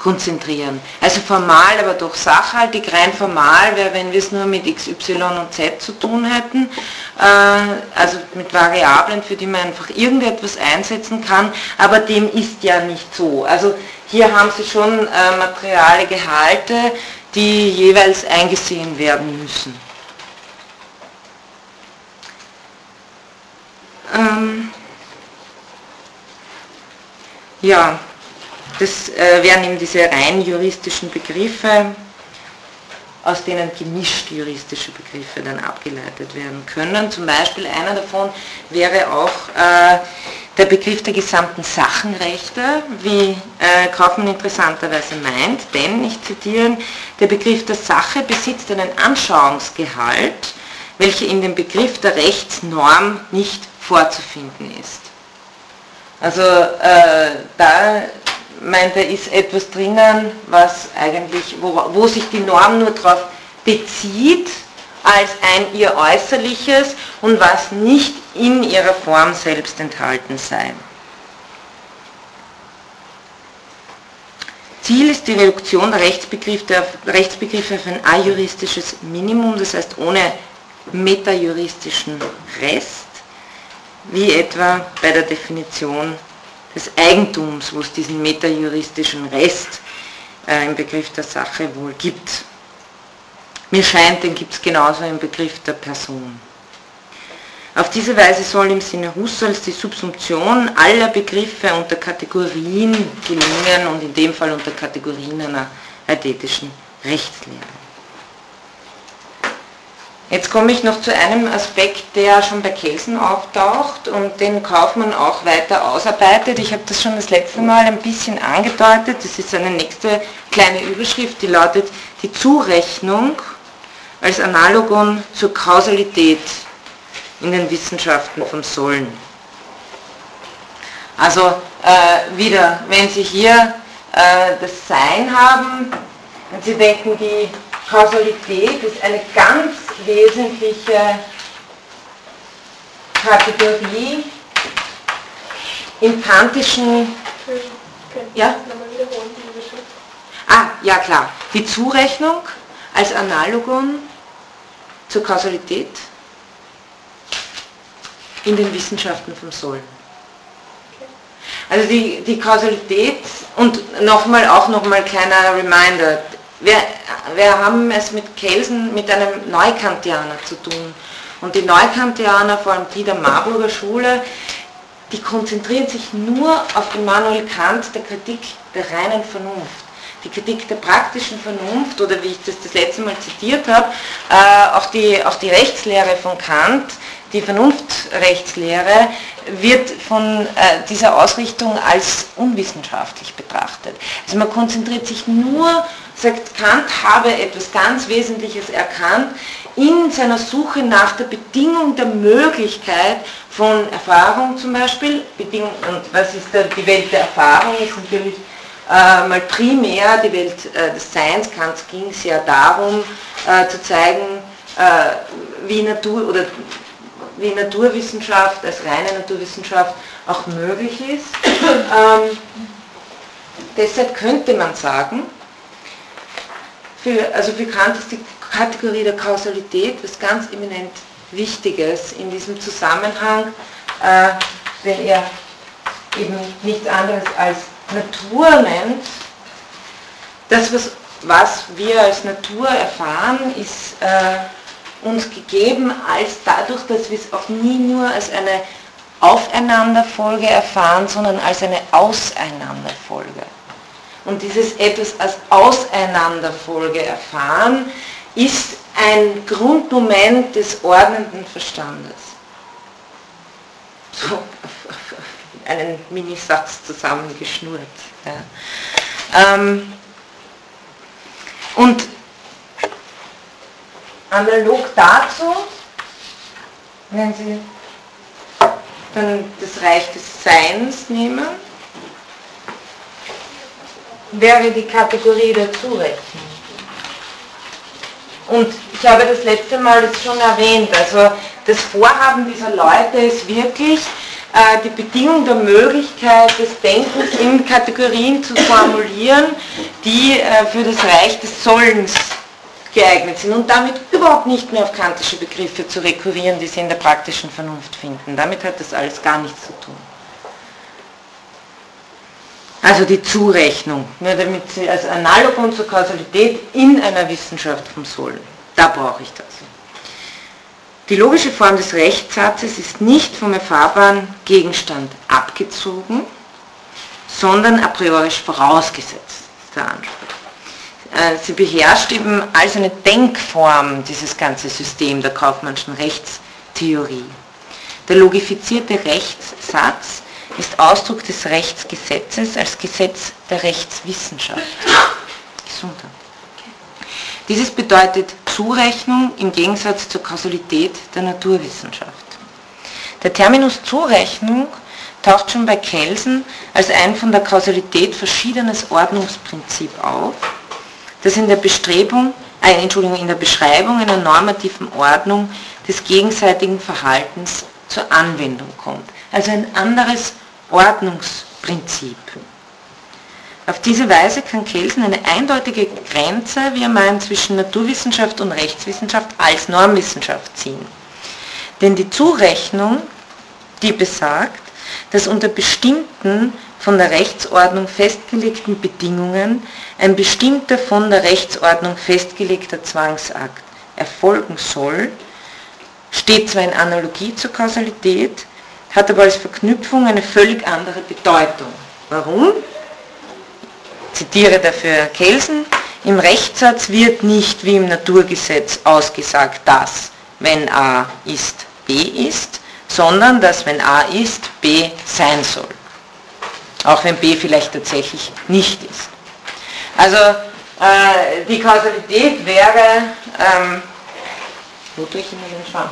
konzentrieren. Also formal, aber doch sachhaltig. Rein formal wäre, wenn wir es nur mit x, y und z zu tun hätten, äh, also mit Variablen, für die man einfach irgendetwas einsetzen kann, aber dem ist ja nicht so. Also hier haben Sie schon äh, materiale Gehalte, die jeweils eingesehen werden müssen. Ähm, ja, das äh, wären eben diese rein juristischen Begriffe, aus denen gemischt juristische Begriffe dann abgeleitet werden können. Zum Beispiel einer davon wäre auch äh, der Begriff der gesamten Sachenrechte, wie äh, Kaufmann interessanterweise meint, denn, ich zitiere, der Begriff der Sache besitzt einen Anschauungsgehalt, welcher in dem Begriff der Rechtsnorm nicht vorzufinden ist. Also äh, da meint er, ist etwas drinnen, was eigentlich, wo, wo sich die Norm nur darauf bezieht, als ein ihr äußerliches und was nicht in ihrer Form selbst enthalten sei. Ziel ist die Reduktion der Rechtsbegriffe, Rechtsbegriffe auf ein ajuristisches Minimum, das heißt ohne metajuristischen Rest, wie etwa bei der Definition des Eigentums, wo es diesen metajuristischen Rest äh, im Begriff der Sache wohl gibt. Mir scheint, den gibt es genauso im Begriff der Person. Auf diese Weise soll im Sinne Husserls die Subsumption aller Begriffe unter Kategorien gelingen und in dem Fall unter Kategorien einer eidetischen Rechtslehre. Jetzt komme ich noch zu einem Aspekt, der schon bei Kelsen auftaucht und den Kaufmann auch weiter ausarbeitet. Ich habe das schon das letzte Mal ein bisschen angedeutet. Das ist eine nächste kleine Überschrift, die lautet die Zurechnung als Analogon zur Kausalität in den Wissenschaften vom Sollen. Also äh, wieder, wenn Sie hier äh, das Sein haben, und Sie denken, die Kausalität ist eine ganz wesentliche Kategorie im kantischen... Ja? Ah, ja klar. Die Zurechnung als Analogon zur Kausalität in den Wissenschaften vom Sollen. Also die, die Kausalität und nochmal auch nochmal kleiner Reminder. Wir, wir haben es mit Kelsen, mit einem Neukantianer zu tun. Und die Neukantianer, vor allem die der Marburger Schule, die konzentrieren sich nur auf Immanuel Kant der Kritik der reinen Vernunft. Die Kritik der praktischen Vernunft, oder wie ich das das letzte Mal zitiert habe, äh, auch, die, auch die Rechtslehre von Kant, die Vernunftrechtslehre wird von äh, dieser Ausrichtung als unwissenschaftlich betrachtet. Also man konzentriert sich nur, sagt Kant habe etwas ganz Wesentliches erkannt, in seiner Suche nach der Bedingung der Möglichkeit von Erfahrung zum Beispiel, Bedingung, und was ist der, die Welt der Erfahrung, ist natürlich äh, mal primär die Welt äh, des Seins, Kant ging es ja darum äh, zu zeigen, äh, wie Natur oder wie Naturwissenschaft als reine Naturwissenschaft auch möglich ist. Ähm, deshalb könnte man sagen, für, also für Kant ist die Kategorie der Kausalität was ganz eminent Wichtiges in diesem Zusammenhang, äh, wenn er eben nichts anderes als Natur nennt. Das, was, was wir als Natur erfahren, ist äh, uns gegeben als dadurch, dass wir es auch nie nur als eine Aufeinanderfolge erfahren, sondern als eine Auseinanderfolge. Und dieses etwas als Auseinanderfolge erfahren ist ein Grundmoment des ordnenden Verstandes. So, einen Minisatz zusammengeschnurrt. Ja. Ähm, und Analog dazu, wenn Sie dann das Reich des Seins nehmen, wäre die Kategorie der Zurechnung. Und ich habe das letzte Mal das schon erwähnt, also das Vorhaben dieser Leute ist wirklich, die Bedingung der Möglichkeit des Denkens in Kategorien zu formulieren, die äh, für das Reich des Sollens geeignet sind und damit überhaupt nicht mehr auf kantische Begriffe zu rekurrieren, die sie in der praktischen Vernunft finden. Damit hat das alles gar nichts zu tun. Also die Zurechnung, nur damit sie als Analogon zur Kausalität in einer Wissenschaft vom Sollen. Da brauche ich das. Die logische Form des Rechtssatzes ist nicht vom erfahrbaren Gegenstand abgezogen, sondern a priori vorausgesetzt, ist der Anspruch. Äh, sie beherrscht eben als eine Denkform dieses ganze System der kaufmannschen Rechtstheorie. Der logifizierte Rechtssatz ist Ausdruck des Rechtsgesetzes als Gesetz der Rechtswissenschaft. Gesundheit. Dieses bedeutet Zurechnung im Gegensatz zur Kausalität der Naturwissenschaft. Der Terminus Zurechnung taucht schon bei Kelsen als ein von der Kausalität verschiedenes Ordnungsprinzip auf das in der Bestrebung, äh, Entschuldigung, in der Beschreibung einer normativen Ordnung des gegenseitigen Verhaltens zur Anwendung kommt. Also ein anderes Ordnungsprinzip. Auf diese Weise kann Kelsen eine eindeutige Grenze, wie er meint, zwischen Naturwissenschaft und Rechtswissenschaft als Normwissenschaft ziehen. Denn die Zurechnung, die besagt, dass unter bestimmten von der Rechtsordnung festgelegten Bedingungen ein bestimmter von der Rechtsordnung festgelegter Zwangsakt erfolgen soll, steht zwar in Analogie zur Kausalität, hat aber als Verknüpfung eine völlig andere Bedeutung. Warum? Zitiere dafür Kelsen. Im Rechtssatz wird nicht wie im Naturgesetz ausgesagt, dass wenn A ist, B ist, sondern dass wenn A ist, B sein soll. Auch wenn B vielleicht tatsächlich nicht ist. Also äh, die Kausalität wäre, ähm, wo ich immer den Schwamm?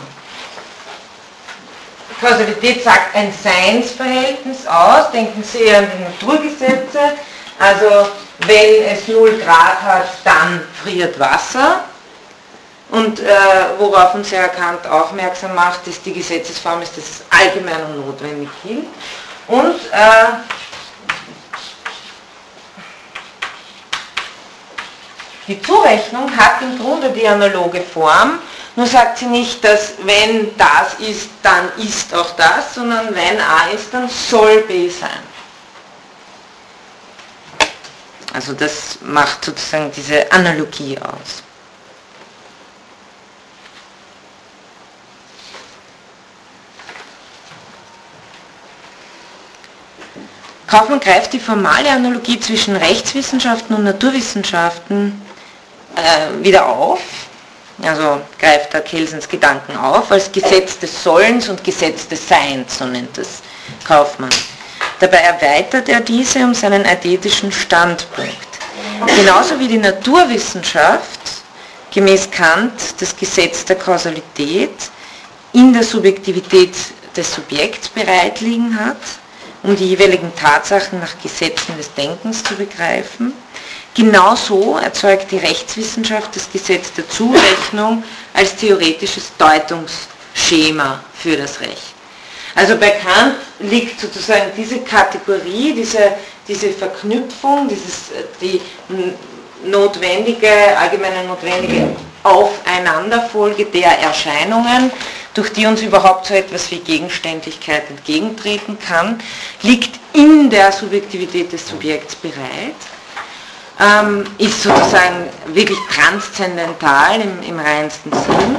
Kausalität sagt ein Seinsverhältnis aus, denken Sie an die Naturgesetze, also wenn es 0 Grad hat, dann friert Wasser. Und äh, worauf uns Herr Kant aufmerksam macht, ist die Gesetzesform, ist, dass es allgemein und notwendig gilt. Und äh, die Zurechnung hat im Grunde die analoge Form, nur sagt sie nicht, dass wenn das ist, dann ist auch das, sondern wenn A ist, dann soll B sein. Also das macht sozusagen diese Analogie aus. Kaufmann greift die formale Analogie zwischen Rechtswissenschaften und Naturwissenschaften äh, wieder auf also greift da Kelsens Gedanken auf, als Gesetz des Sollens und Gesetz des Seins, so nennt es Kaufmann. Dabei erweitert er diese um seinen eidetischen Standpunkt. Genauso wie die Naturwissenschaft gemäß Kant das Gesetz der Kausalität in der Subjektivität des Subjekts bereitliegen hat, um die jeweiligen Tatsachen nach Gesetzen des Denkens zu begreifen, Genauso erzeugt die Rechtswissenschaft das Gesetz der Zurechnung als theoretisches Deutungsschema für das Recht. Also bei Kant liegt sozusagen diese Kategorie, diese, diese Verknüpfung, dieses, äh, die notwendige, allgemeine notwendige Aufeinanderfolge der Erscheinungen, durch die uns überhaupt so etwas wie Gegenständlichkeit entgegentreten kann, liegt in der Subjektivität des Subjekts bereit ähm, ist sozusagen wirklich transzendental im, im reinsten Sinn.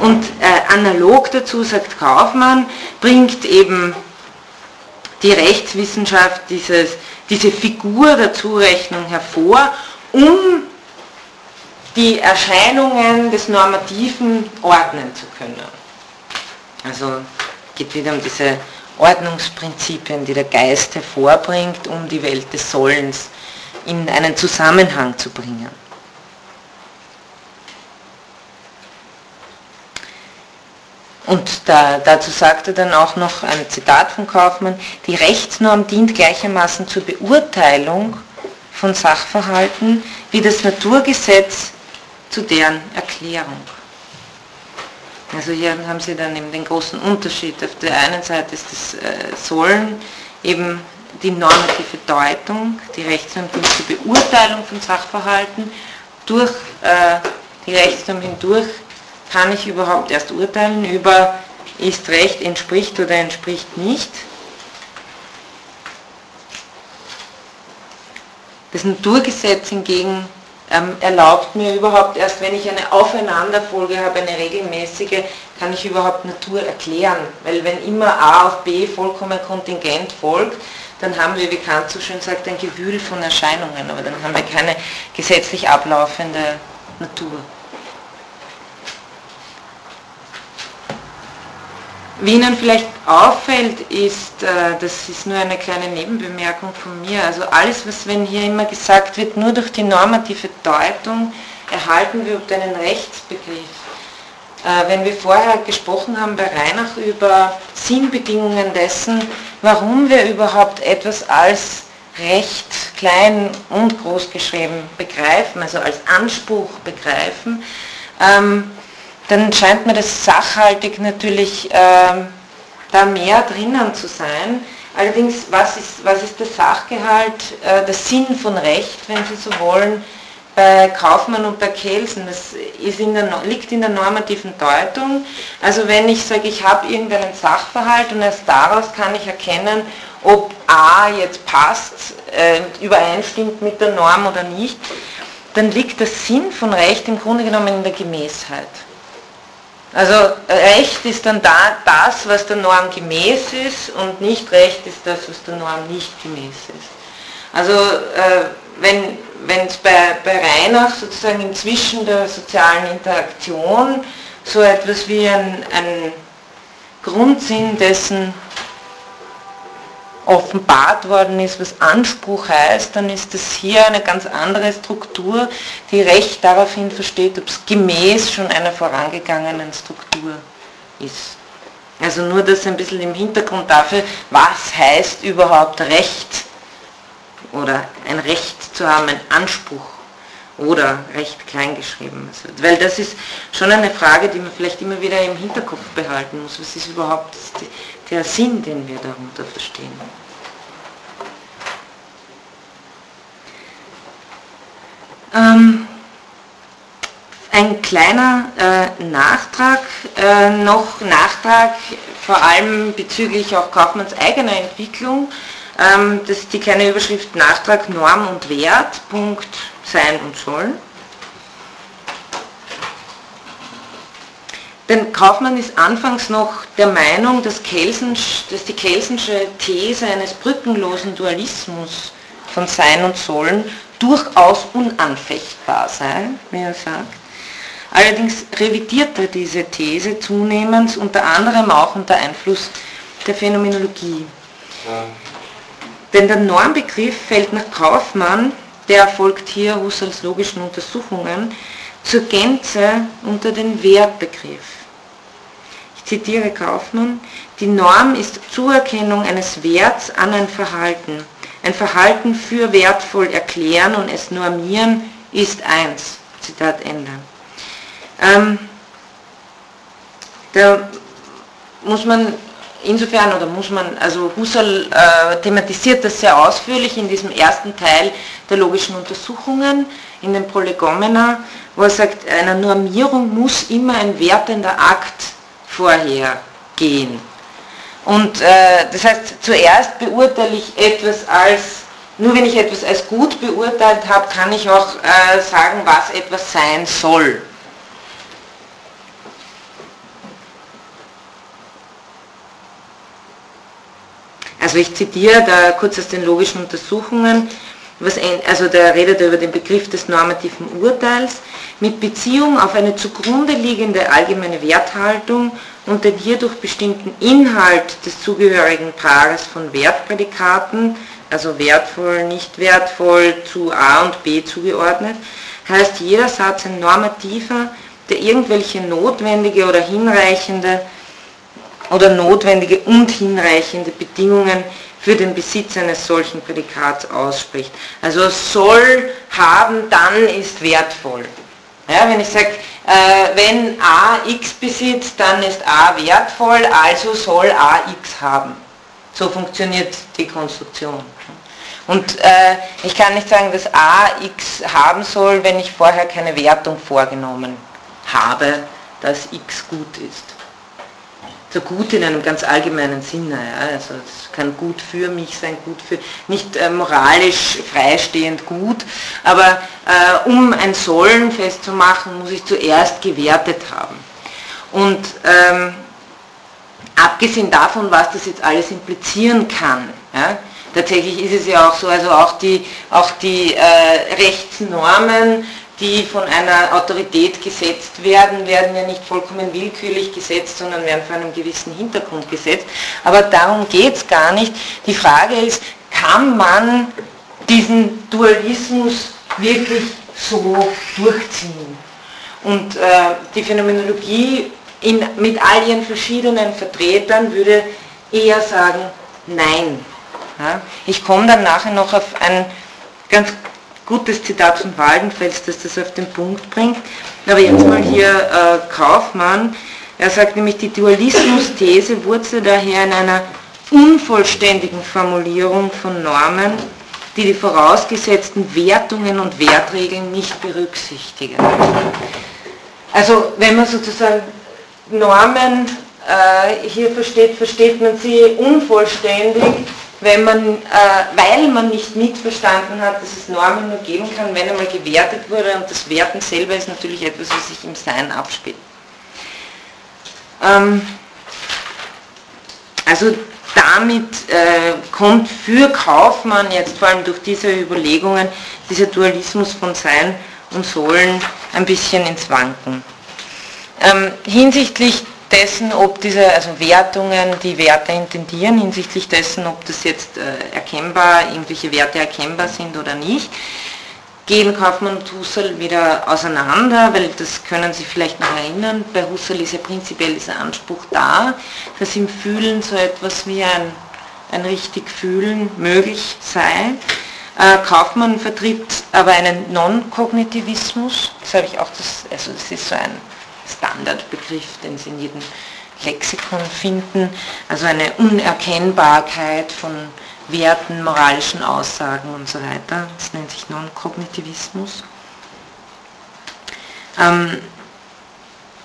Und äh, analog dazu, sagt Kaufmann, bringt eben die Rechtswissenschaft dieses, diese Figur der Zurechnung hervor, um die Erscheinungen des Normativen ordnen zu können. Also geht wieder um diese Ordnungsprinzipien, die der Geist hervorbringt, um die Welt des Sollens in einen Zusammenhang zu bringen. Und da, dazu sagt er dann auch noch ein Zitat von Kaufmann, die Rechtsnorm dient gleichermaßen zur Beurteilung von Sachverhalten wie das Naturgesetz zu deren Erklärung. Also hier haben Sie dann eben den großen Unterschied. Auf der einen Seite ist das äh, Sollen eben die normative Deutung, die Rechtsnorm dient zur Beurteilung von Sachverhalten. Durch äh, die Rechtsnorm hindurch kann ich überhaupt erst urteilen über, ist Recht entspricht oder entspricht nicht. Das Naturgesetz hingegen ähm, erlaubt mir überhaupt erst, wenn ich eine Aufeinanderfolge habe, eine regelmäßige, kann ich überhaupt Natur erklären. Weil wenn immer A auf B vollkommen kontingent folgt, dann haben wir, wie Kant so schön sagt, ein Gewühl von Erscheinungen, aber dann haben wir keine gesetzlich ablaufende Natur. Wie Ihnen vielleicht auffällt, ist, äh, das ist nur eine kleine Nebenbemerkung von mir, also alles, was wenn hier immer gesagt wird, nur durch die normative Deutung erhalten wir einen Rechtsbegriff. Äh, wenn wir vorher gesprochen haben bei Reinach über Sinnbedingungen dessen, warum wir überhaupt etwas als Recht klein und groß geschrieben begreifen, also als Anspruch begreifen, ähm, dann scheint mir das sachhaltig natürlich ähm, da mehr drinnen zu sein, Allerdings, was ist, was ist der Sachgehalt, äh, der Sinn von Recht, wenn Sie so wollen, bei Kaufmann und bei Kelsen? Das in der, liegt in der normativen Deutung. Also wenn ich sage, ich habe irgendeinen Sachverhalt und erst daraus kann ich erkennen, ob A jetzt passt, äh, übereinstimmt mit der Norm oder nicht, dann liegt der Sinn von Recht im Grunde genommen in der Gemäßheit. Also Recht ist dann da, das, was der Norm gemäß ist und nicht Recht ist das, was der Norm nicht gemäß ist. Also äh, wenn es bei, bei Reinach sozusagen inzwischen der sozialen Interaktion so etwas wie ein, ein Grundsinn dessen offenbart worden ist, was Anspruch heißt, dann ist das hier eine ganz andere Struktur, die recht daraufhin versteht, ob es gemäß schon einer vorangegangenen Struktur ist. Also nur das ein bisschen im Hintergrund dafür, was heißt überhaupt Recht oder ein Recht zu haben, ein Anspruch oder Recht kleingeschrieben. Also, weil das ist schon eine Frage, die man vielleicht immer wieder im Hinterkopf behalten muss. Was ist überhaupt der Sinn, den wir darunter verstehen. Ähm, ein kleiner äh, Nachtrag, äh, noch Nachtrag vor allem bezüglich auch Kaufmanns eigener Entwicklung. Ähm, das ist die kleine Überschrift Nachtrag Norm und Wert, Punkt Sein und Sollen. Denn Kaufmann ist anfangs noch der Meinung, dass, Kelsen, dass die Kelsensche These eines brückenlosen Dualismus von Sein und Sollen durchaus unanfechtbar sei, wie er sagt. Allerdings revidiert er diese These zunehmend, unter anderem auch unter Einfluss der Phänomenologie. Ja. Denn der Normbegriff fällt nach Kaufmann, der folgt hier Husserls logischen Untersuchungen, zur Gänze unter den Wertbegriff zitiere Kaufmann, die Norm ist Zuerkennung eines Werts an ein Verhalten. Ein Verhalten für wertvoll erklären und es normieren ist eins. Zitat Ende. Ähm, da muss man insofern, oder muss man, also Husserl äh, thematisiert das sehr ausführlich in diesem ersten Teil der logischen Untersuchungen, in den Prolegomena, wo er sagt, einer Normierung muss immer ein wertender Akt vorhergehen. Und äh, das heißt, zuerst beurteile ich etwas als, nur wenn ich etwas als gut beurteilt habe, kann ich auch äh, sagen, was etwas sein soll. Also ich zitiere da kurz aus den logischen Untersuchungen, was, also der redet über den Begriff des normativen Urteils, mit Beziehung auf eine zugrunde liegende allgemeine Werthaltung und den hierdurch bestimmten Inhalt des zugehörigen Paares von Wertprädikaten, also wertvoll, nicht wertvoll, zu A und B zugeordnet, heißt jeder Satz ein normativer, der irgendwelche notwendige oder hinreichende oder notwendige und hinreichende Bedingungen für den Besitz eines solchen Prädikats ausspricht. Also soll haben, dann ist wertvoll. Ja, wenn ich sage, äh, wenn A x besitzt, dann ist A wertvoll, also soll A x haben. So funktioniert die Konstruktion. Und äh, ich kann nicht sagen, dass A x haben soll, wenn ich vorher keine Wertung vorgenommen habe, dass x gut ist so gut in einem ganz allgemeinen Sinne. Ja. Also es kann gut für mich sein, gut für, nicht äh, moralisch freistehend gut, aber äh, um ein Sollen festzumachen, muss ich zuerst gewertet haben. Und ähm, abgesehen davon, was das jetzt alles implizieren kann, ja, tatsächlich ist es ja auch so, also auch die, auch die äh, Rechtsnormen, die von einer Autorität gesetzt werden, werden ja nicht vollkommen willkürlich gesetzt, sondern werden vor einem gewissen Hintergrund gesetzt. Aber darum geht es gar nicht. Die Frage ist, kann man diesen Dualismus wirklich so durchziehen? Und äh, die Phänomenologie in, mit all ihren verschiedenen Vertretern würde eher sagen, nein. Ja? Ich komme dann nachher noch auf ein ganz gutes Zitat von Waldenfels, das das auf den Punkt bringt. Aber jetzt mal hier äh, Kaufmann. Er sagt nämlich, die Dualismus-These wurzelt daher in einer unvollständigen Formulierung von Normen, die die vorausgesetzten Wertungen und Wertregeln nicht berücksichtigen. Also wenn man sozusagen Normen äh, hier versteht, versteht man sie unvollständig, wenn man, äh, weil man nicht mitverstanden hat, dass es Normen nur geben kann, wenn einmal gewertet wurde und das Werten selber ist natürlich etwas, was sich im Sein abspielt. Ähm, also damit äh, kommt für Kaufmann jetzt vor allem durch diese Überlegungen dieser Dualismus von Sein und Sollen ein bisschen ins Wanken. Ähm, hinsichtlich dessen, ob diese also Wertungen die Werte intendieren, hinsichtlich dessen, ob das jetzt äh, erkennbar, irgendwelche Werte erkennbar sind oder nicht, gehen Kaufmann und Husserl wieder auseinander, weil das können Sie vielleicht noch erinnern, bei Husserl ist ja prinzipiell dieser Anspruch da, dass im Fühlen so etwas wie ein, ein richtig Fühlen möglich sei. Äh, Kaufmann vertritt aber einen Non-Kognitivismus, das habe ich auch, das, also das ist so ein Standardbegriff, den Sie in jedem Lexikon finden, also eine Unerkennbarkeit von Werten, moralischen Aussagen und so weiter. Das nennt sich Non-Kognitivismus. Ähm,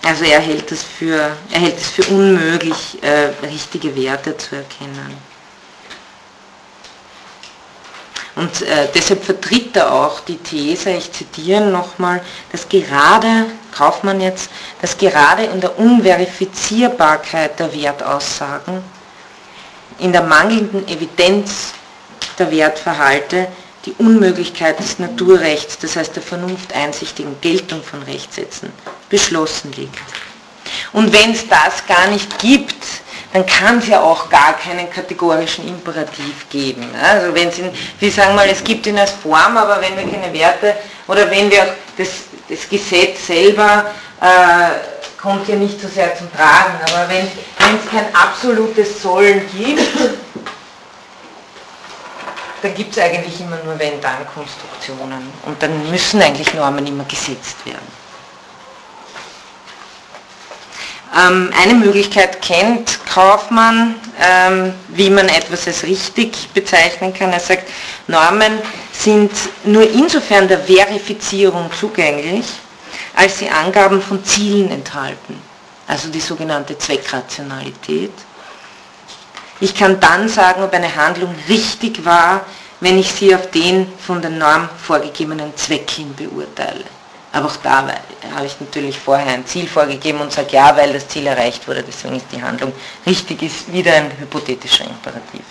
also er hält es für, er hält es für unmöglich, äh, richtige Werte zu erkennen. Und äh, deshalb vertritt er auch die These, ich zitiere nochmal, dass gerade, Kaufmann jetzt, dass gerade in der Unverifizierbarkeit der Wertaussagen, in der mangelnden Evidenz der Wertverhalte, die Unmöglichkeit des Naturrechts, das heißt der vernunfteinsichtigen Geltung von Rechtssätzen, beschlossen liegt. Und wenn es das gar nicht gibt, dann kann es ja auch gar keinen kategorischen Imperativ geben. Also wenn Sie, wir sagen mal, es gibt ihn als Form, aber wenn wir keine Werte oder wenn wir das, das Gesetz selber äh, kommt ja nicht so sehr zum Tragen, aber wenn es kein absolutes Sollen gibt, dann gibt es eigentlich immer nur Wenn-Dann-Konstruktionen und dann müssen eigentlich Normen immer gesetzt werden. Ähm, eine Möglichkeit kennt Kaufmann, ähm, wie man etwas als richtig bezeichnen kann. Er sagt, Normen sind nur insofern der Verifizierung zugänglich, als sie Angaben von Zielen enthalten, also die sogenannte Zweckrationalität. Ich kann dann sagen, ob eine Handlung richtig war, wenn ich sie auf den von der Norm vorgegebenen Zweck hin beurteile. Aber auch da habe ich natürlich vorher ein Ziel vorgegeben und sage ja, weil das Ziel erreicht wurde, deswegen ist die Handlung richtig, ist wieder ein hypothetischer Imperativ.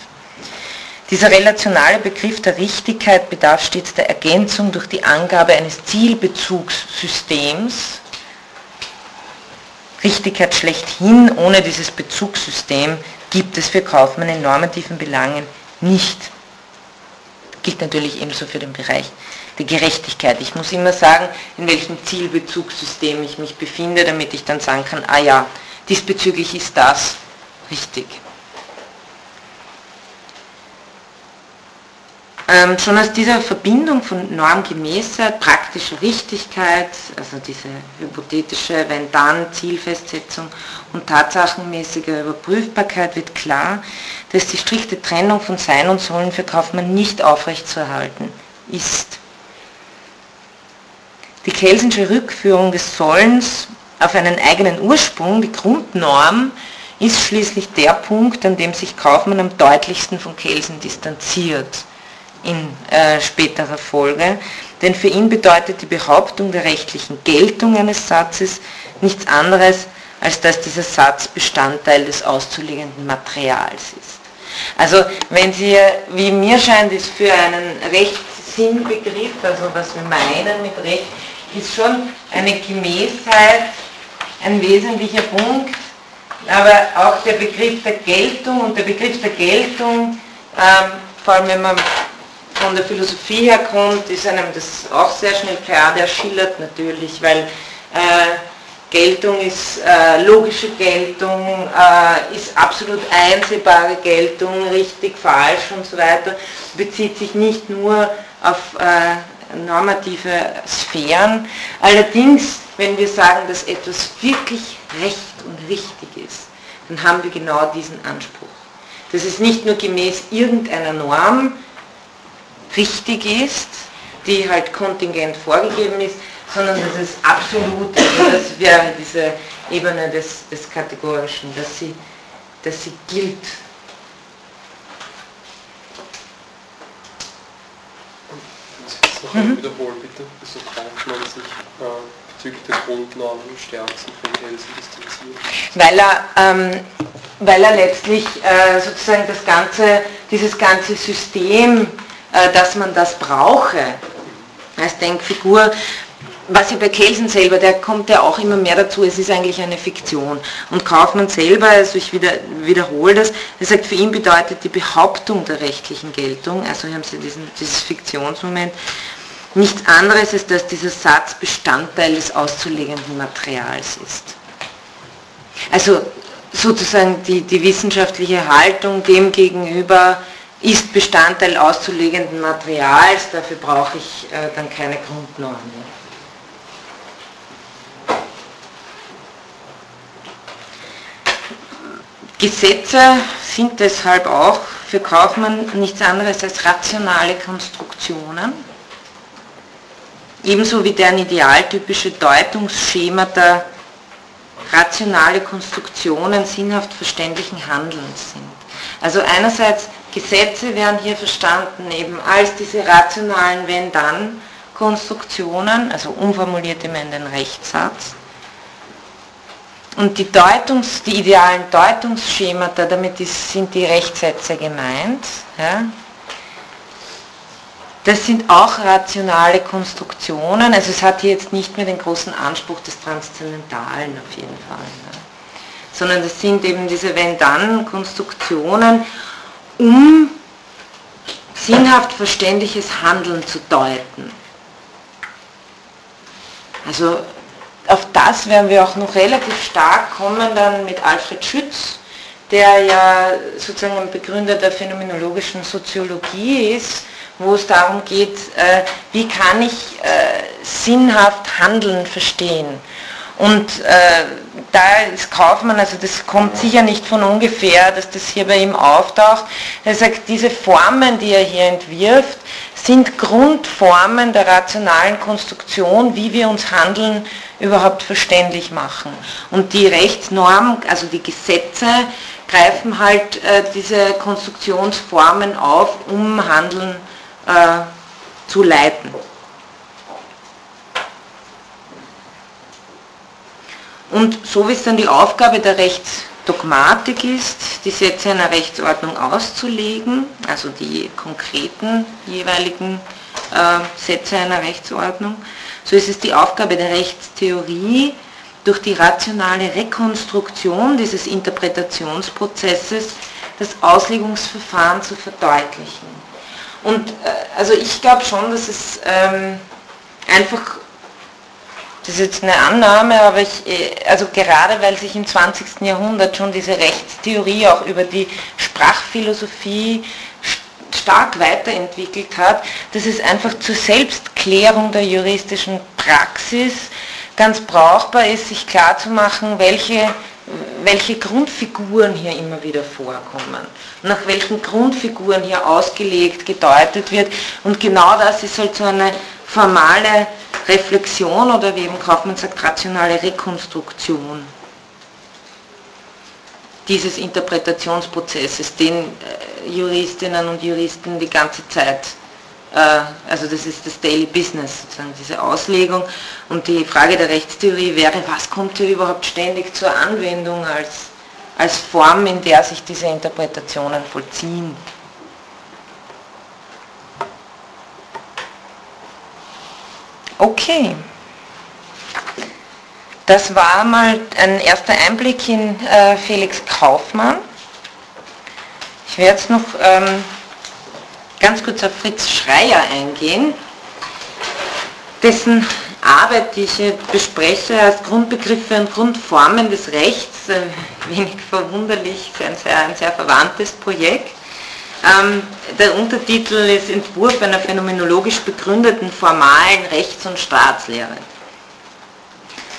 Dieser relationale Begriff der Richtigkeit bedarf stets der Ergänzung durch die Angabe eines Zielbezugssystems. Richtigkeit schlechthin ohne dieses Bezugssystem gibt es für Kaufmann in normativen Belangen nicht. Gilt natürlich ebenso für den Bereich die Gerechtigkeit. Ich muss immer sagen, in welchem Zielbezugssystem ich mich befinde, damit ich dann sagen kann, ah ja, diesbezüglich ist das richtig. Ähm, schon aus dieser Verbindung von Normgemäßheit, praktischer Richtigkeit, also diese hypothetische Wenn-Dann-Zielfestsetzung und tatsachenmäßiger Überprüfbarkeit wird klar, dass die strikte Trennung von Sein und Sollen für Kaufmann nicht aufrechtzuerhalten ist. Die Kelsensche Rückführung des Sollens auf einen eigenen Ursprung, die Grundnorm, ist schließlich der Punkt, an dem sich Kaufmann am deutlichsten von Kelsen distanziert in äh, späterer Folge. Denn für ihn bedeutet die Behauptung der rechtlichen Geltung eines Satzes nichts anderes, als dass dieser Satz Bestandteil des auszulegenden Materials ist. Also wenn Sie, wie mir scheint, ist für einen Rechtssinnbegriff, also was wir meinen mit Recht, ist schon eine Gemäßheit ein wesentlicher Punkt, aber auch der Begriff der Geltung und der Begriff der Geltung, ähm, vor allem wenn man von der Philosophie her kommt, ist einem das auch sehr schnell klar, der schillert natürlich, weil äh, Geltung ist äh, logische Geltung, äh, ist absolut einsehbare Geltung, richtig, falsch und so weiter, bezieht sich nicht nur auf äh, normative Sphären. Allerdings, wenn wir sagen, dass etwas wirklich recht und richtig ist, dann haben wir genau diesen Anspruch. dass es nicht nur gemäß irgendeiner Norm richtig ist, die halt kontingent vorgegeben ist, sondern dass es absolut, das wäre diese Ebene des, des Kategorischen, dass sie, dass sie gilt. Noch mhm. wiederholen, bitte. Wieso man sich äh, bezüglich der Grundnormen stärksten von Kelsen distanziert? Weil er, ähm, weil er letztlich äh, sozusagen das ganze, dieses ganze System, äh, dass man das brauche, als Denkfigur, was ja bei Kelsen selber, der kommt ja auch immer mehr dazu, es ist eigentlich eine Fiktion. Und Kaufmann selber, also ich wieder, wiederhole das, er sagt, für ihn bedeutet die Behauptung der rechtlichen Geltung, also haben Sie diesen, dieses Fiktionsmoment, nichts anderes als dass dieser Satz Bestandteil des auszulegenden Materials ist. Also sozusagen die, die wissenschaftliche Haltung dem gegenüber ist Bestandteil auszulegenden Materials, dafür brauche ich äh, dann keine Grundnormen. Gesetze sind deshalb auch für Kaufmann nichts anderes als rationale Konstruktionen, ebenso wie deren idealtypische Deutungsschemata rationale Konstruktionen sinnhaft verständlichen Handelns sind. Also einerseits Gesetze werden hier verstanden eben als diese rationalen Wenn-Dann-Konstruktionen, also umformuliert immer in den Rechtssatz, und die, Deutungs-, die idealen Deutungsschemata, damit ist, sind die Rechtssätze gemeint, ja, das sind auch rationale Konstruktionen, also es hat hier jetzt nicht mehr den großen Anspruch des Transzendentalen auf jeden Fall, ja, sondern das sind eben diese Wenn-Dann-Konstruktionen, um sinnhaft verständliches Handeln zu deuten. Also auf das werden wir auch noch relativ stark kommen dann mit Alfred Schütz, der ja sozusagen ein Begründer der phänomenologischen Soziologie ist, wo es darum geht, äh, wie kann ich äh, sinnhaft Handeln verstehen. Und äh, da ist Kaufmann, also das kommt sicher nicht von ungefähr, dass das hier bei ihm auftaucht. Er sagt, diese Formen, die er hier entwirft, sind Grundformen der rationalen Konstruktion, wie wir uns Handeln überhaupt verständlich machen. Und die Rechtsnormen, also die Gesetze, greifen halt äh, diese Konstruktionsformen auf, um Handeln äh, zu leiten. Und so es dann die Aufgabe der Rechtsdogmatik ist, die Sätze einer Rechtsordnung auszulegen, also die konkreten jeweiligen äh, Sätze einer Rechtsordnung, so ist es die Aufgabe der Rechtstheorie, durch die rationale Rekonstruktion dieses Interpretationsprozesses das Auslegungsverfahren zu verdeutlichen. Und äh, also ich glaube schon, dass es ähm, einfach das ist jetzt eine Annahme, aber ich, äh, also gerade weil sich im 20. Jahrhundert schon diese Rechtstheorie auch über die Sprachphilosophie stark weiterentwickelt hat, dass es einfach zur Selbstklärung der juristischen Praxis ganz brauchbar ist, sich klarzumachen, welche, welche Grundfiguren hier immer wieder vorkommen, nach welchen Grundfiguren hier ausgelegt, gedeutet wird. Und genau das ist halt so eine formale Reflexion oder wie eben Kaufmann sagt, rationale Rekonstruktion dieses Interpretationsprozesses, den äh, Juristinnen und Juristen die ganze Zeit, also das ist das Daily Business, sozusagen diese Auslegung. Und die Frage der Rechtstheorie wäre, was kommt hier überhaupt ständig zur Anwendung als, als Form, in der sich diese Interpretationen vollziehen. Okay. Das war mal ein erster Einblick in äh, Felix Kaufmann. Ich werde jetzt noch ähm, ganz kurz auf Fritz Schreier eingehen, dessen Arbeit, die ich bespreche, als Grundbegriffe und Grundformen des Rechts, äh, wenig verwunderlich, ein sehr, ein sehr verwandtes Projekt. Ähm, der Untertitel ist Entwurf einer phänomenologisch begründeten formalen Rechts- und Staatslehre.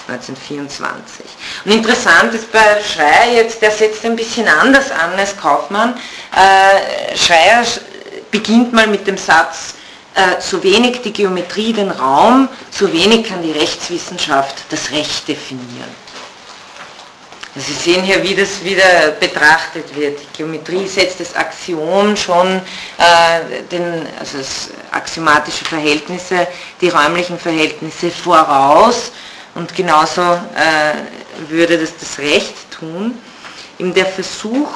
1924. Und interessant ist bei Schreier jetzt, der setzt ein bisschen anders an als Kaufmann. Äh, Schreier beginnt mal mit dem Satz, äh, so wenig die Geometrie den Raum, so wenig kann die Rechtswissenschaft das Recht definieren. Sie sehen hier, wie das wieder betrachtet wird. Die Geometrie setzt das Axiom schon, äh, den, also das axiomatische Verhältnisse, die räumlichen Verhältnisse voraus und genauso äh, würde das das Recht tun. In der Versuch,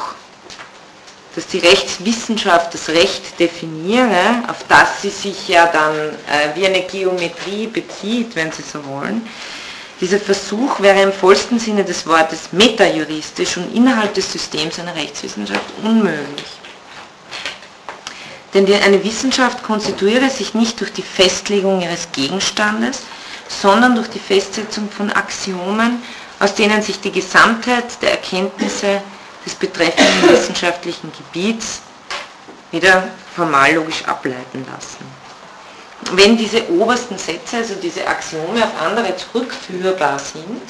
dass die Rechtswissenschaft das Recht definiere, auf das sie sich ja dann äh, wie eine Geometrie bezieht, wenn Sie so wollen, dieser Versuch wäre im vollsten Sinne des Wortes metajuristisch und innerhalb des Systems einer Rechtswissenschaft unmöglich. Denn eine Wissenschaft konstituiere sich nicht durch die Festlegung ihres Gegenstandes, sondern durch die Festsetzung von Axiomen, aus denen sich die Gesamtheit der Erkenntnisse des betreffenden wissenschaftlichen Gebiets wieder formal logisch ableiten lassen wenn diese obersten Sätze, also diese Axiome auf andere zurückführbar sind,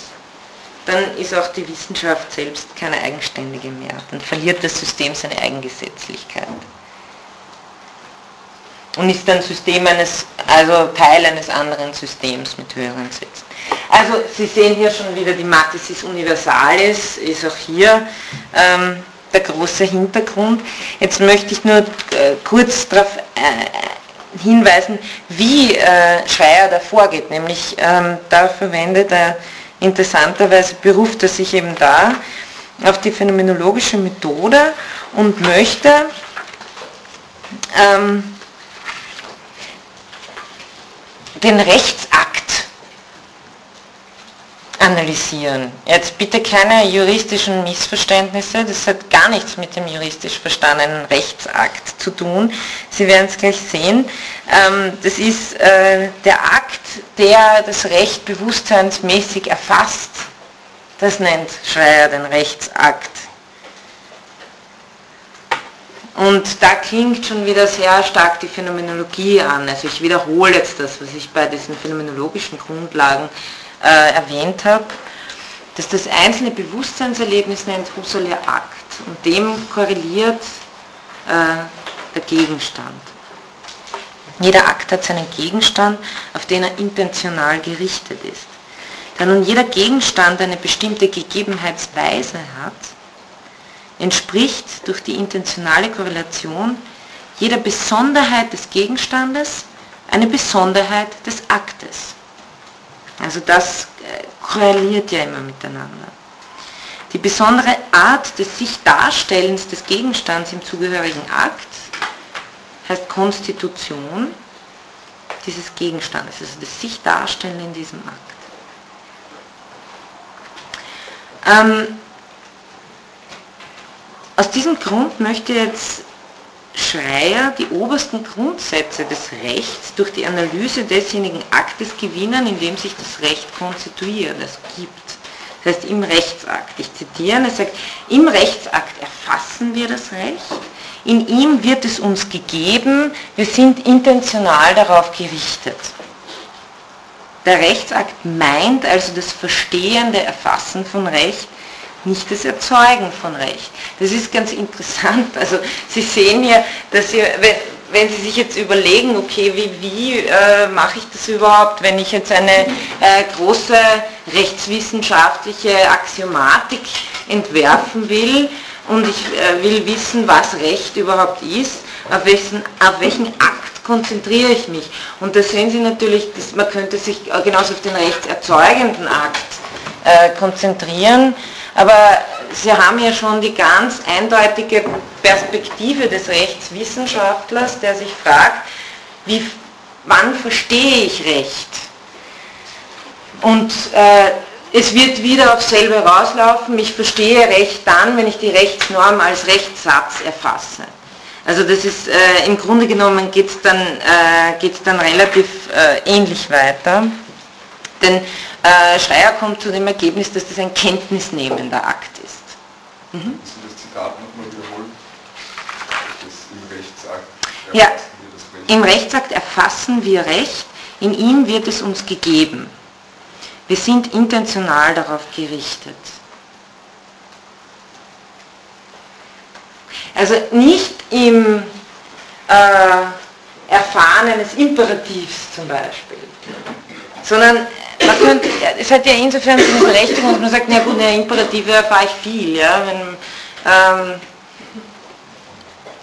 dann ist auch die Wissenschaft selbst keine eigenständige mehr. Dann verliert das System seine Eigengesetzlichkeit. Und ist dann System eines, also Teil eines anderen Systems mit höheren Sätzen. Also Sie sehen hier schon wieder, die Matrices Universalis ist auch hier ähm, der große Hintergrund. Jetzt möchte ich nur äh, kurz darauf äh, hinweisen, wie äh, Schreier da vorgeht. Nämlich ähm, da verwendet er interessanterweise, beruft er sich eben da auf die phänomenologische Methode und möchte ähm, den Rechtsakt analysieren. Jetzt bitte keine juristischen Missverständnisse, das hat gar nichts mit dem juristisch verstandenen Rechtsakt zu tun. Sie werden es gleich sehen. Ähm, das ist äh, der Akt, der das Recht bewusstseinsmäßig erfasst. Das nennt Schreier den Rechtsakt. Und da klingt schon wieder sehr stark die Phänomenologie an. Also ich wiederhole jetzt das, was ich bei diesen phänomenologischen Grundlagen äh, erwähnt habe, dass das einzelne Bewusstseinserlebnis nennt Husserl ja Akt und dem korreliert äh, der Gegenstand. Jeder Akt hat seinen Gegenstand, auf den er intentional gerichtet ist. Da nun jeder Gegenstand eine bestimmte Gegebenheitsweise hat, entspricht durch die intentionale Korrelation jeder Besonderheit des Gegenstandes eine Besonderheit des Aktes. Also das äh, korreliert ja immer miteinander. Die besondere Art des sich Darstellens des Gegenstands im zugehörigen Akt heißt Konstitution dieses Gegenstandes, also das sich Darstellen in diesem Akt. Ähm, aus diesem Grund möchte jetzt Schreier die obersten Grundsätze des Rechts durch die Analyse desjenigen Aktes gewinnen, in dem sich das Recht konstituiert, es gibt. Das heißt im Rechtsakt. Ich zitiere, er sagt, im Rechtsakt erfassen wir das Recht, in ihm wird es uns gegeben, wir sind intentional darauf gerichtet. Der Rechtsakt meint also das verstehende Erfassen von Recht, nicht das Erzeugen von Recht. Das ist ganz interessant. Also Sie sehen ja, dass Sie, wenn, Sie sich jetzt überlegen, okay, wie, wie äh, mache ich das überhaupt, wenn ich jetzt eine äh, große rechtswissenschaftliche Axiomatik entwerfen will und ich äh, will wissen, was Recht überhaupt ist, auf welchen, auf welchen Akt konzentriere ich mich. Und da sehen Sie natürlich, man könnte sich genauso auf den rechtserzeugenden Akt äh, konzentrieren. Aber Sie haben ja schon die ganz eindeutige Perspektive des Rechtswissenschaftlers, der sich fragt, wie, wann verstehe ich Recht? Und äh, es wird wieder auf selbe rauslaufen, ich verstehe Recht dann, wenn ich die Rechtsnorm als Rechtssatz erfasse. Also das ist äh, im Grunde genommen geht es dann, äh, dann relativ äh, ähnlich weiter. Denn äh, Schreier kommt zu dem Ergebnis, dass das ein kenntnisnehmender Akt ist. Mhm. Sie das Zitat nochmal wiederholen? Das im Rechtsakt ja, Recht. im Rechtsakt erfassen wir Recht, in ihm wird es uns gegeben. Wir sind intentional darauf gerichtet. Also nicht im äh, Erfahren eines Imperativs zum Beispiel, sondern man könnte, es hat ja insofern eine Berechtigung, dass man sagt, na gut, eine Imperative erfahre ich viel. Ja? Wenn, ähm,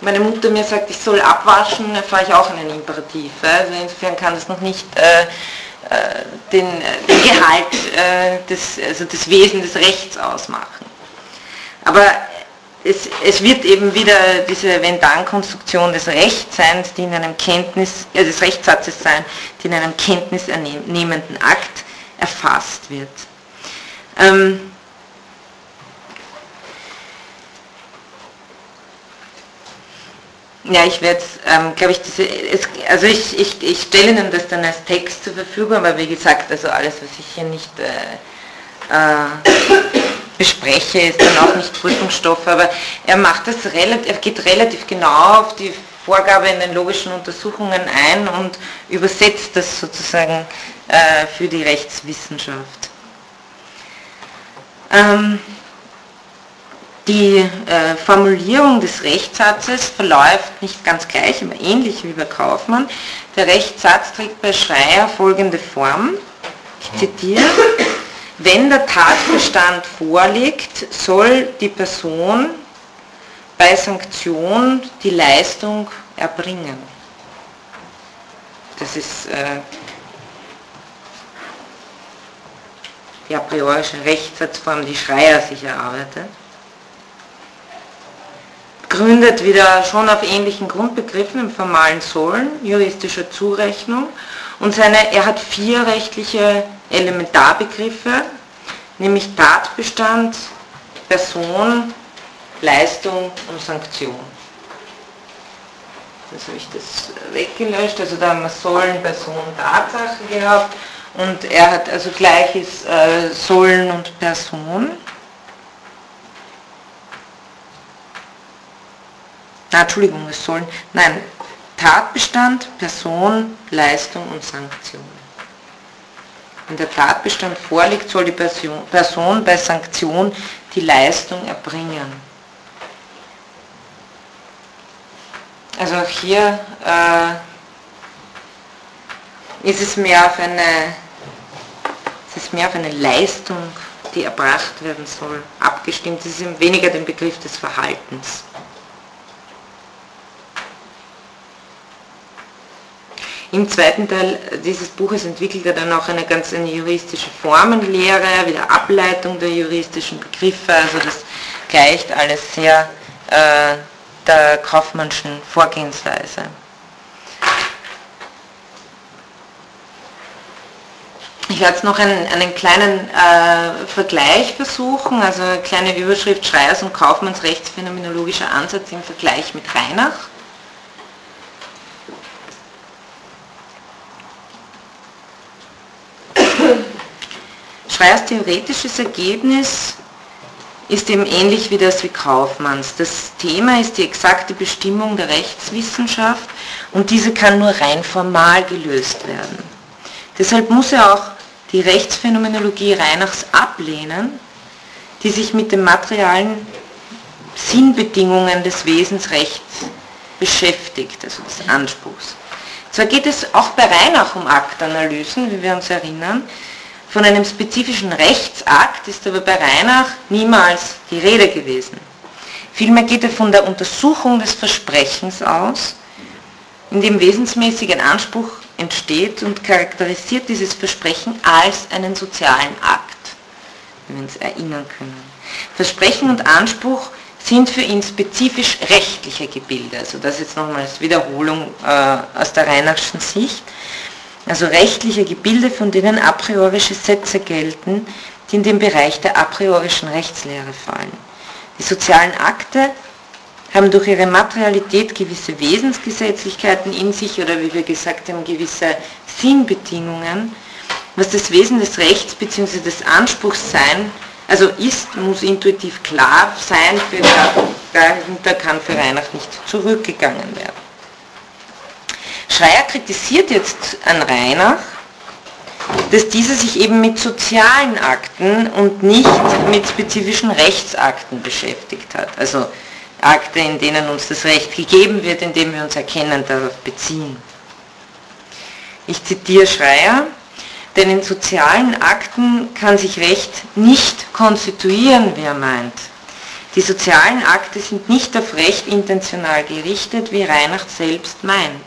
meine Mutter mir sagt, ich soll abwaschen, erfahre ich auch einen Imperativ. Also insofern kann das noch nicht äh, äh den, den, Gehalt, äh, des, also das Wesen des Rechts ausmachen. Aber es, es, wird eben wieder diese Wenn-Dann-Konstruktion des Rechtsseins, die in einem Kenntnis, äh, des Rechtssatzes sein, die in einem kenntnisernehmenden Akt erfasst wird. Ähm, Ja, ich werde, ähm, glaube ich, diese, es, also ich, ich, ich stelle Ihnen das dann als Text zur Verfügung, aber wie gesagt, also alles, was ich hier nicht äh, äh, bespreche, ist dann auch nicht Prüfungsstoff, aber er macht das relativ, er geht relativ genau auf die Vorgabe in den logischen Untersuchungen ein und übersetzt das sozusagen äh, für die Rechtswissenschaft. Ähm, die äh, Formulierung des Rechtssatzes verläuft nicht ganz gleich, aber ähnlich wie bei Kaufmann. Der Rechtssatz trägt bei Schreier folgende Form. Ich zitiere. Wenn der Tatbestand vorliegt, soll die Person bei Sanktion die Leistung erbringen. Das ist äh, die a priorische Rechtssatzform, die Schreier sich erarbeitet gründet wieder schon auf ähnlichen Grundbegriffen im formalen Sollen, juristischer Zurechnung. Und seine, er hat vier rechtliche Elementarbegriffe, nämlich Tatbestand, Person, Leistung und Sanktion. Jetzt habe ich das weggelöscht, also da haben wir Sollen, Person, Tatsache gehabt und er hat also gleiches äh, Sollen und Person. Na, Entschuldigung, es sollen, nein, Tatbestand, Person, Leistung und Sanktion. Wenn der Tatbestand vorliegt, soll die Person, bei Sanktion die Leistung erbringen. Also auch hier äh, ist es mehr auf eine, es ist mehr auf eine Leistung, die erbracht werden soll, abgestimmt. Es ist weniger den Begriff des Verhaltens. Im zweiten Teil dieses Buches entwickelt er dann auch eine ganz eine juristische Formenlehre, wieder Ableitung der juristischen Begriffe, also das gleicht alles sehr äh, der kaufmannschen Vorgehensweise. Ich werde jetzt noch einen, einen kleinen äh, Vergleich versuchen, also eine kleine Überschrift Schreiers und Kaufmanns rechtsphänomenologischer Ansatz im Vergleich mit Reinach. Schreiers theoretisches Ergebnis ist eben ähnlich wie das wie Kaufmanns. Das Thema ist die exakte Bestimmung der Rechtswissenschaft und diese kann nur rein formal gelöst werden. Deshalb muss er auch die Rechtsphänomenologie Reinachs ablehnen, die sich mit den materialen Sinnbedingungen des Wesensrechts beschäftigt, also des Anspruchs. Zwar geht es auch bei Reinach um Aktanalysen, wie wir uns erinnern, von einem spezifischen Rechtsakt ist aber bei Reinach niemals die Rede gewesen. Vielmehr geht er von der Untersuchung des Versprechens aus, in dem wesensmäßig ein Anspruch entsteht und charakterisiert dieses Versprechen als einen sozialen Akt, wenn wir uns erinnern können. Versprechen und Anspruch sind für ihn spezifisch rechtliche Gebilde, also das jetzt nochmal als Wiederholung äh, aus der Reinachschen Sicht also rechtliche Gebilde, von denen a priorische Sätze gelten, die in den Bereich der a priorischen Rechtslehre fallen. Die sozialen Akte haben durch ihre Materialität gewisse Wesensgesetzlichkeiten in sich oder wie wir gesagt haben, gewisse Sinnbedingungen. Was das Wesen des Rechts bzw. des Anspruchs sein, also ist, muss intuitiv klar sein, für dahinter kann für Reinach nicht zurückgegangen werden. Schreier kritisiert jetzt an Reinach, dass diese sich eben mit sozialen Akten und nicht mit spezifischen Rechtsakten beschäftigt hat. Also Akte, in denen uns das Recht gegeben wird, indem wir uns erkennen darauf beziehen. Ich zitiere Schreier, denn in sozialen Akten kann sich Recht nicht konstituieren, wie er meint. Die sozialen Akte sind nicht auf Recht intentional gerichtet, wie Reinhardt selbst meint.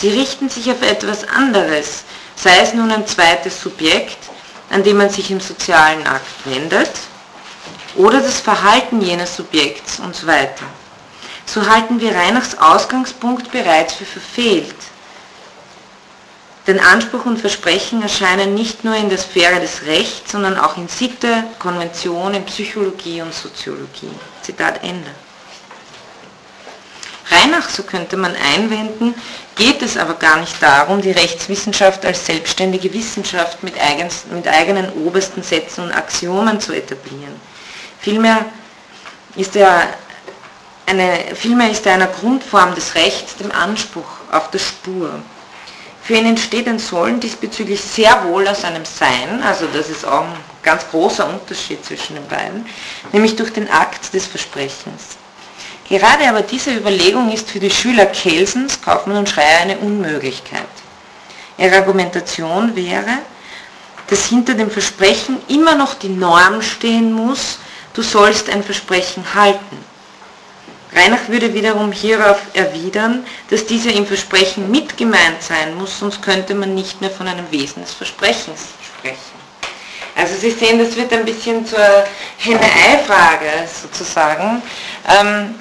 Sie richten sich auf etwas anderes, sei es nun ein zweites Subjekt, an dem man sich im sozialen Akt wendet, oder das Verhalten jenes Subjekts und so weiter. So halten wir Reinachs Ausgangspunkt bereits für verfehlt. Denn Anspruch und Versprechen erscheinen nicht nur in der Sphäre des Rechts, sondern auch in Sitte, Konvention, in Psychologie und Soziologie. Zitat Ende. Reinach, so könnte man einwenden, geht es aber gar nicht darum, die Rechtswissenschaft als selbstständige Wissenschaft mit, eigens, mit eigenen obersten Sätzen und Axiomen zu etablieren. Vielmehr ist er eine, vielmehr ist er einer Grundform des Rechts, dem Anspruch auf der Spur. Für ihn entsteht ein Sollen diesbezüglich sehr wohl aus einem Sein, also das ist auch ein ganz großer Unterschied zwischen den beiden, nämlich durch den Akt des Versprechens. Gerade aber diese Überlegung ist für die Schüler Kelsens, Kaufmann und Schreier eine Unmöglichkeit. Ihre Argumentation wäre, dass hinter dem Versprechen immer noch die Norm stehen muss, du sollst ein Versprechen halten. Reinach würde wiederum hierauf erwidern, dass dieser im Versprechen mit gemeint sein muss, sonst könnte man nicht mehr von einem Wesen des Versprechens sprechen. Also Sie sehen, das wird ein bisschen zur Henne-Ei-Frage sozusagen. Ähm,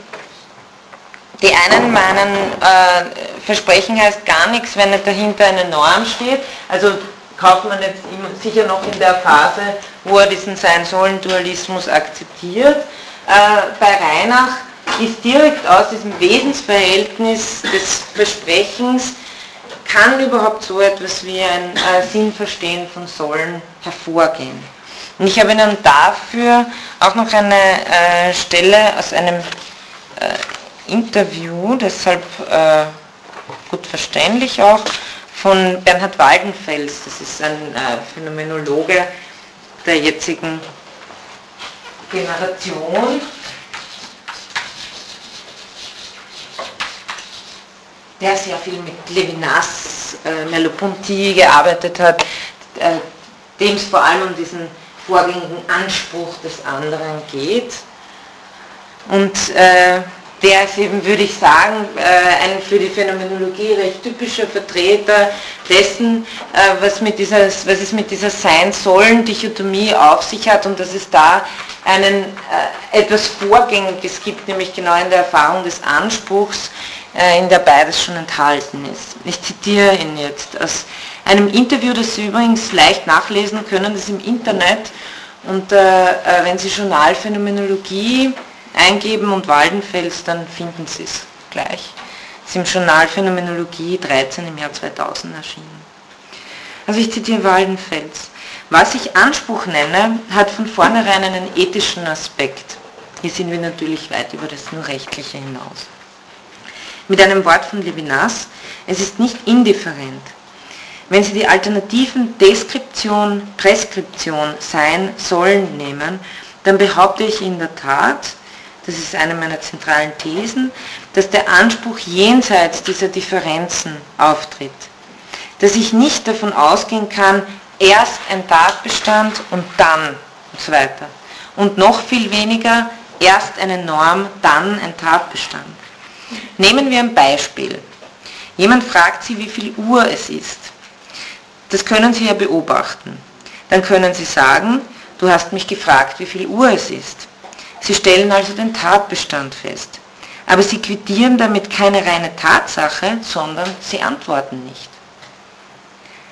die einen meinen, äh, Versprechen heißt gar nichts, wenn nicht dahinter eine Norm steht. Also kauft man jetzt sicher noch in der Phase, wo er diesen Sein-Sollen-Dualismus akzeptiert. Äh, bei Reinach ist direkt aus diesem Wesensverhältnis des Versprechens, kann überhaupt so etwas wie ein äh, Sinnverstehen von Sollen hervorgehen. Und ich habe Ihnen dafür auch noch eine äh, Stelle aus einem äh, Interview, deshalb äh, gut verständlich auch, von Bernhard Waldenfels, das ist ein äh, Phänomenologe der jetzigen Generation, der sehr viel mit Levinas, äh, Merleau-Ponty gearbeitet hat, äh, dem es vor allem um diesen vorgängigen Anspruch des anderen geht. Und äh, der ist eben, würde ich sagen, äh, ein für die Phänomenologie recht typischer Vertreter dessen, äh, was, mit dieser, was es mit dieser Sein-Sollen-Dichotomie auf sich hat und dass es da einen, äh, etwas Vorgängiges gibt, nämlich genau in der Erfahrung des Anspruchs, in der beides schon enthalten ist. Ich zitiere ihn jetzt aus einem Interview, das Sie übrigens leicht nachlesen können, das ist im Internet. Und äh, wenn Sie Journalphänomenologie eingeben und Waldenfels, dann finden Sie es gleich. Es ist im Journal Phänomenologie 13 im Jahr 2000 erschienen. Also ich zitiere Waldenfels. Was ich Anspruch nenne, hat von vornherein einen ethischen Aspekt. Hier sind wir natürlich weit über das nur rechtliche hinaus. Mit einem Wort von Levinas, es ist nicht indifferent. Wenn Sie die Alternativen Deskription, Preskription, Sein, Sollen nehmen, dann behaupte ich in der Tat, das ist eine meiner zentralen Thesen, dass der Anspruch jenseits dieser Differenzen auftritt. Dass ich nicht davon ausgehen kann, erst ein Tatbestand und dann und so weiter. Und noch viel weniger, erst eine Norm, dann ein Tatbestand. Nehmen wir ein Beispiel. Jemand fragt Sie, wie viel Uhr es ist. Das können Sie ja beobachten. Dann können Sie sagen, du hast mich gefragt, wie viel Uhr es ist. Sie stellen also den Tatbestand fest. Aber Sie quittieren damit keine reine Tatsache, sondern Sie antworten nicht.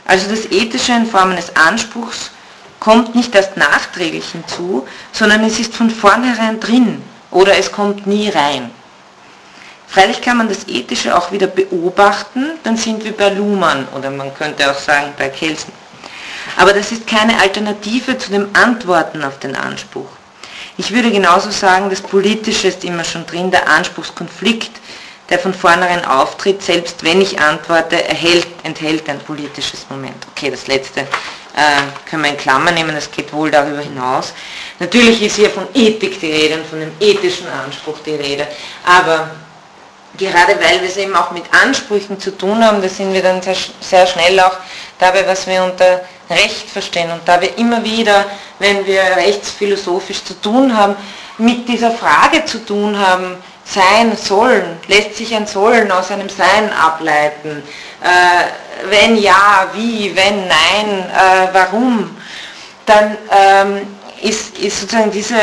Also das Ethische in Form eines Anspruchs kommt nicht erst nachträglich hinzu, sondern es ist von vornherein drin oder es kommt nie rein. Freilich kann man das Ethische auch wieder beobachten, dann sind wir bei Luhmann oder man könnte auch sagen bei Kelsen. Aber das ist keine Alternative zu dem Antworten auf den Anspruch. Ich würde genauso sagen, das Politische ist immer schon drin, der Anspruchskonflikt, der von vornherein auftritt, selbst wenn ich antworte, erhält, enthält ein politisches Moment. Okay, das letzte äh, können wir in Klammer nehmen, das geht wohl darüber hinaus. Natürlich ist hier von Ethik die Rede und von dem ethischen Anspruch die Rede, aber gerade weil wir es eben auch mit Ansprüchen zu tun haben, da sind wir dann sehr, sehr schnell auch dabei, was wir unter Recht verstehen. Und da wir immer wieder, wenn wir rechtsphilosophisch zu tun haben, mit dieser Frage zu tun haben, sein sollen, lässt sich ein Sollen aus einem Sein ableiten? Äh, wenn ja, wie, wenn nein, äh, warum? Dann ähm, ist, ist sozusagen diese,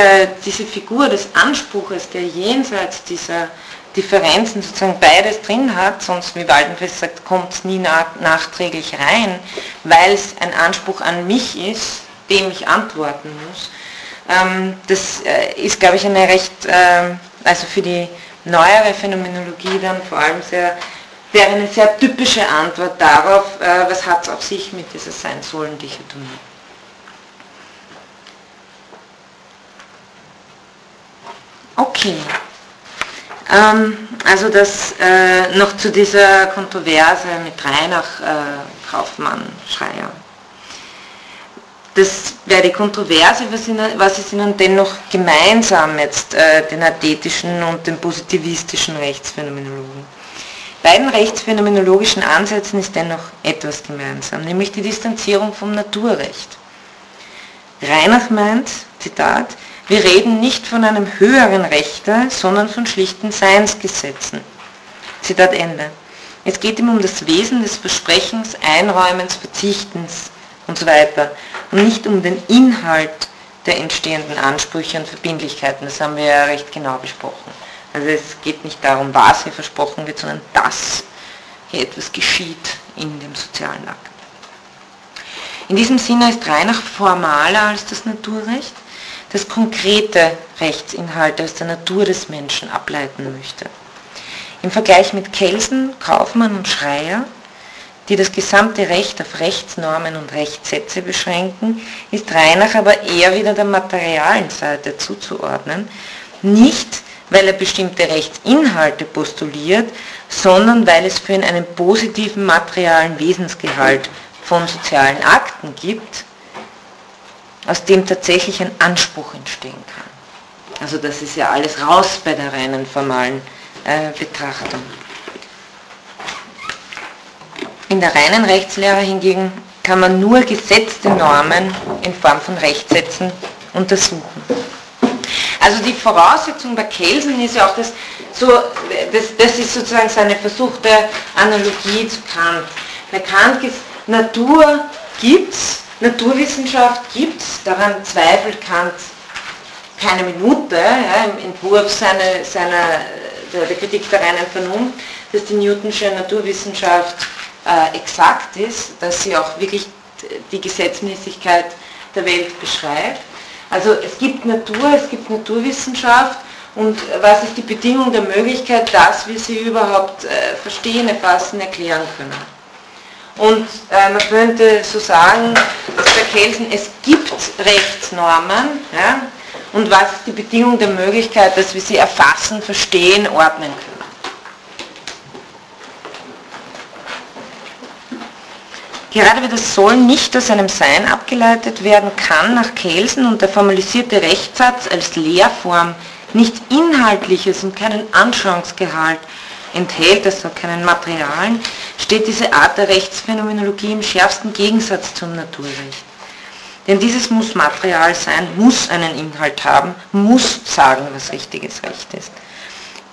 diese Figur des Anspruches, der jenseits dieser Differenzen sozusagen beides drin hat, sonst wie Waldenfest sagt, kommt es nie nach, nachträglich rein, weil es ein Anspruch an mich ist, dem ich antworten muss. Ähm, das äh, ist, glaube ich, eine recht, äh, also für die neuere Phänomenologie dann vor allem sehr, wäre eine sehr typische Antwort darauf, äh, was hat es auf sich mit dieser Sein-Sollen-Dichotomie. Okay. Ähm, also das äh, noch zu dieser Kontroverse mit Reinach, äh, Kaufmann, Schreier. Das wäre die Kontroverse, was, in, was ist ihnen dennoch gemeinsam jetzt äh, den athetischen und den positivistischen Rechtsphänomenologen? Beiden rechtsphänomenologischen Ansätzen ist dennoch etwas gemeinsam, nämlich die Distanzierung vom Naturrecht. Reinach meint, Zitat, wir reden nicht von einem höheren Rechte, sondern von schlichten Seinsgesetzen. Zitat Ende. Es geht ihm um das Wesen des Versprechens, Einräumens, Verzichtens und so weiter und nicht um den Inhalt der entstehenden Ansprüche und Verbindlichkeiten. Das haben wir ja recht genau besprochen. Also es geht nicht darum, was hier versprochen wird, sondern dass hier etwas geschieht in dem sozialen Akt. In diesem Sinne ist Reinach formaler als das Naturrecht das konkrete Rechtsinhalte aus der Natur des Menschen ableiten möchte. Im Vergleich mit Kelsen, Kaufmann und Schreier, die das gesamte Recht auf Rechtsnormen und Rechtssätze beschränken, ist Reinach aber eher wieder der materialen Seite zuzuordnen, nicht weil er bestimmte Rechtsinhalte postuliert, sondern weil es für ihn einen positiven materialen Wesensgehalt von sozialen Akten gibt, aus dem tatsächlich ein Anspruch entstehen kann. Also das ist ja alles raus bei der reinen formalen äh, Betrachtung. In der reinen Rechtslehre hingegen kann man nur gesetzte Normen in Form von Rechtssätzen untersuchen. Also die Voraussetzung bei Kelsen ist ja auch, dass so, das, das ist sozusagen seine versuchte Analogie zu Kant. Bei Kant ist Natur gibt es, Naturwissenschaft gibt es, daran zweifelt Kant keine Minute ja, im Entwurf seiner, seiner, der, der, Kritik der reinen Vernunft, dass die Newtonsche Naturwissenschaft äh, exakt ist, dass sie auch wirklich die Gesetzmäßigkeit der Welt beschreibt. Also es gibt Natur, es gibt Naturwissenschaft und was ist die Bedingung der Möglichkeit, dass wir sie überhaupt äh, verstehen, erfassen, erklären können. Und äh, man könnte so sagen, bei Kelsen, es gibt Rechtsnormen ja, und was ist die Bedingung der Möglichkeit, dass wir sie erfassen, verstehen, ordnen können. Gerade wie das Sollen nicht aus einem Sein abgeleitet werden kann nach Kelsen und der formalisierte Rechtssatz als Lehrform nicht inhaltliches und keinen Anschauungsgehalt enthält, also keinen Materialen, steht diese Art der Rechtsphänomenologie im schärfsten Gegensatz zum Naturrecht. Denn dieses muss Material sein, muss einen Inhalt haben, muss sagen, was richtiges Recht ist.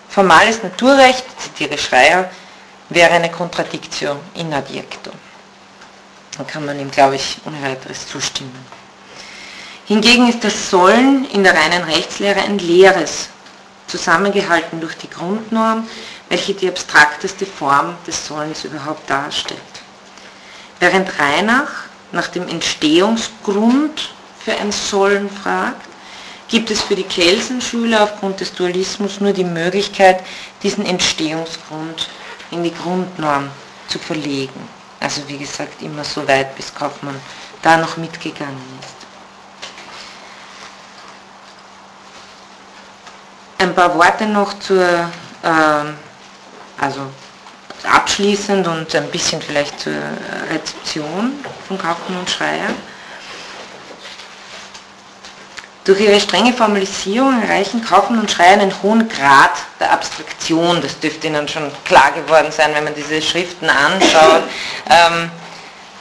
Formales Naturrecht, zitiere Schreier, wäre eine Kontradiktion in adjecto. Da kann man ihm, glaube ich, ohne weiteres zustimmen. Hingegen ist das Sollen in der reinen Rechtslehre ein leeres, zusammengehalten durch die Grundnorm, welche die abstrakteste Form des Sollens überhaupt darstellt. Während Reinach nach dem Entstehungsgrund für ein Sollen fragt, gibt es für die Kelsenschüler aufgrund des Dualismus nur die Möglichkeit, diesen Entstehungsgrund in die Grundnorm zu verlegen. Also wie gesagt, immer so weit, bis Kaufmann da noch mitgegangen ist. Ein paar Worte noch zur äh, Also abschließend und ein bisschen vielleicht zur Rezeption von Kaufmann und Schreier. Durch ihre strenge Formalisierung erreichen Kaufmann und Schreier einen hohen Grad der Abstraktion. Das dürfte Ihnen schon klar geworden sein, wenn man diese Schriften anschaut. Ähm,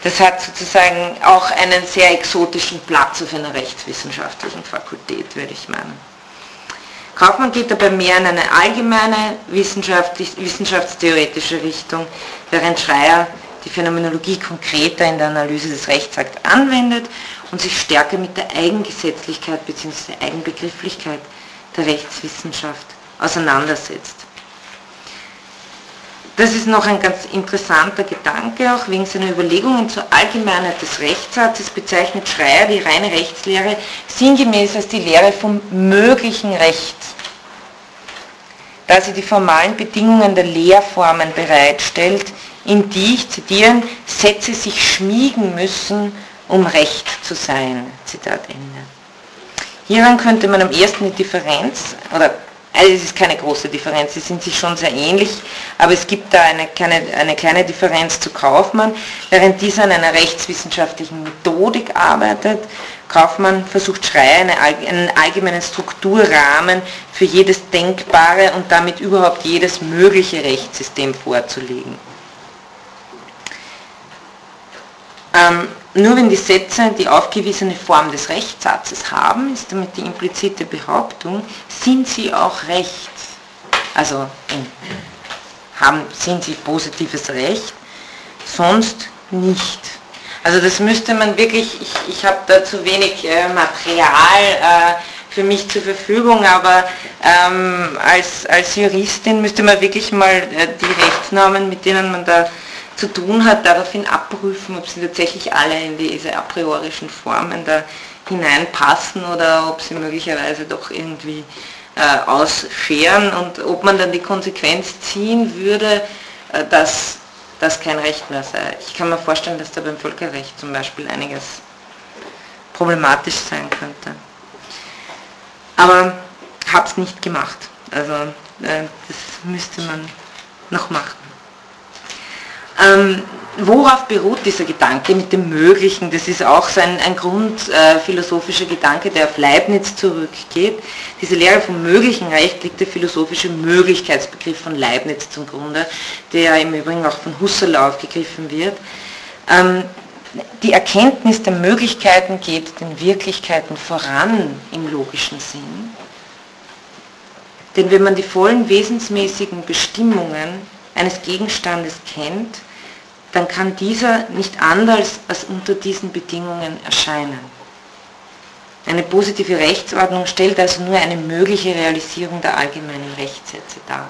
das hat sozusagen auch einen sehr exotischen Platz auf einer rechtswissenschaftlichen Fakultät, würde ich meinen. Kaufmann geht dabei mehr in eine allgemeine wissenschaftstheoretische Richtung, während Schreier die Phänomenologie konkreter in der Analyse des Rechtsakts anwendet und sich stärker mit der Eigengesetzlichkeit bzw. Eigenbegrifflichkeit der Rechtswissenschaft auseinandersetzt. Das ist noch ein ganz interessanter Gedanke, auch wegen seiner Überlegungen zur Allgemeinheit des Rechtssatzes bezeichnet Schreier die reine Rechtslehre sinngemäß als die Lehre vom möglichen Recht, da sie die formalen Bedingungen der Lehrformen bereitstellt, in die, ich zitieren, Sätze sich schmiegen müssen, um Recht zu sein. Zitat Ende. Hieran könnte man am ersten die Differenz, oder also es ist keine große Differenz, sie sind sich schon sehr ähnlich, aber es gibt da eine kleine, eine kleine Differenz zu Kaufmann, während dieser an einer rechtswissenschaftlichen Methodik arbeitet. Kaufmann versucht Schreier einen allgemeinen Strukturrahmen für jedes denkbare und damit überhaupt jedes mögliche Rechtssystem vorzulegen. Ähm, nur wenn die Sätze die aufgewiesene Form des Rechtssatzes haben, ist damit die implizite Behauptung, sind sie auch Recht. Also haben, sind sie positives Recht, sonst nicht. Also das müsste man wirklich, ich, ich habe da zu wenig äh, Material äh, für mich zur Verfügung, aber ähm, als, als Juristin müsste man wirklich mal äh, die Rechtsnormen, mit denen man da zu tun hat, daraufhin abprüfen, ob sie tatsächlich alle in diese a priorischen Formen da hineinpassen oder ob sie möglicherweise doch irgendwie äh, ausscheren und ob man dann die Konsequenz ziehen würde, äh, dass das kein Recht mehr sei. Ich kann mir vorstellen, dass da beim Völkerrecht zum Beispiel einiges problematisch sein könnte. Aber habe es nicht gemacht. Also äh, das müsste man noch machen. Ähm, worauf beruht dieser Gedanke mit dem Möglichen? Das ist auch so ein, ein grundphilosophischer äh, Gedanke, der auf Leibniz zurückgeht. Diese Lehre vom möglichen Recht liegt der philosophische Möglichkeitsbegriff von Leibniz zum Grunde, der im Übrigen auch von Husserl aufgegriffen wird. Ähm, die Erkenntnis der Möglichkeiten geht den Wirklichkeiten voran im logischen Sinn. Denn wenn man die vollen wesensmäßigen Bestimmungen eines Gegenstandes kennt, dann kann dieser nicht anders als unter diesen Bedingungen erscheinen. Eine positive Rechtsordnung stellt also nur eine mögliche Realisierung der allgemeinen Rechtssätze dar.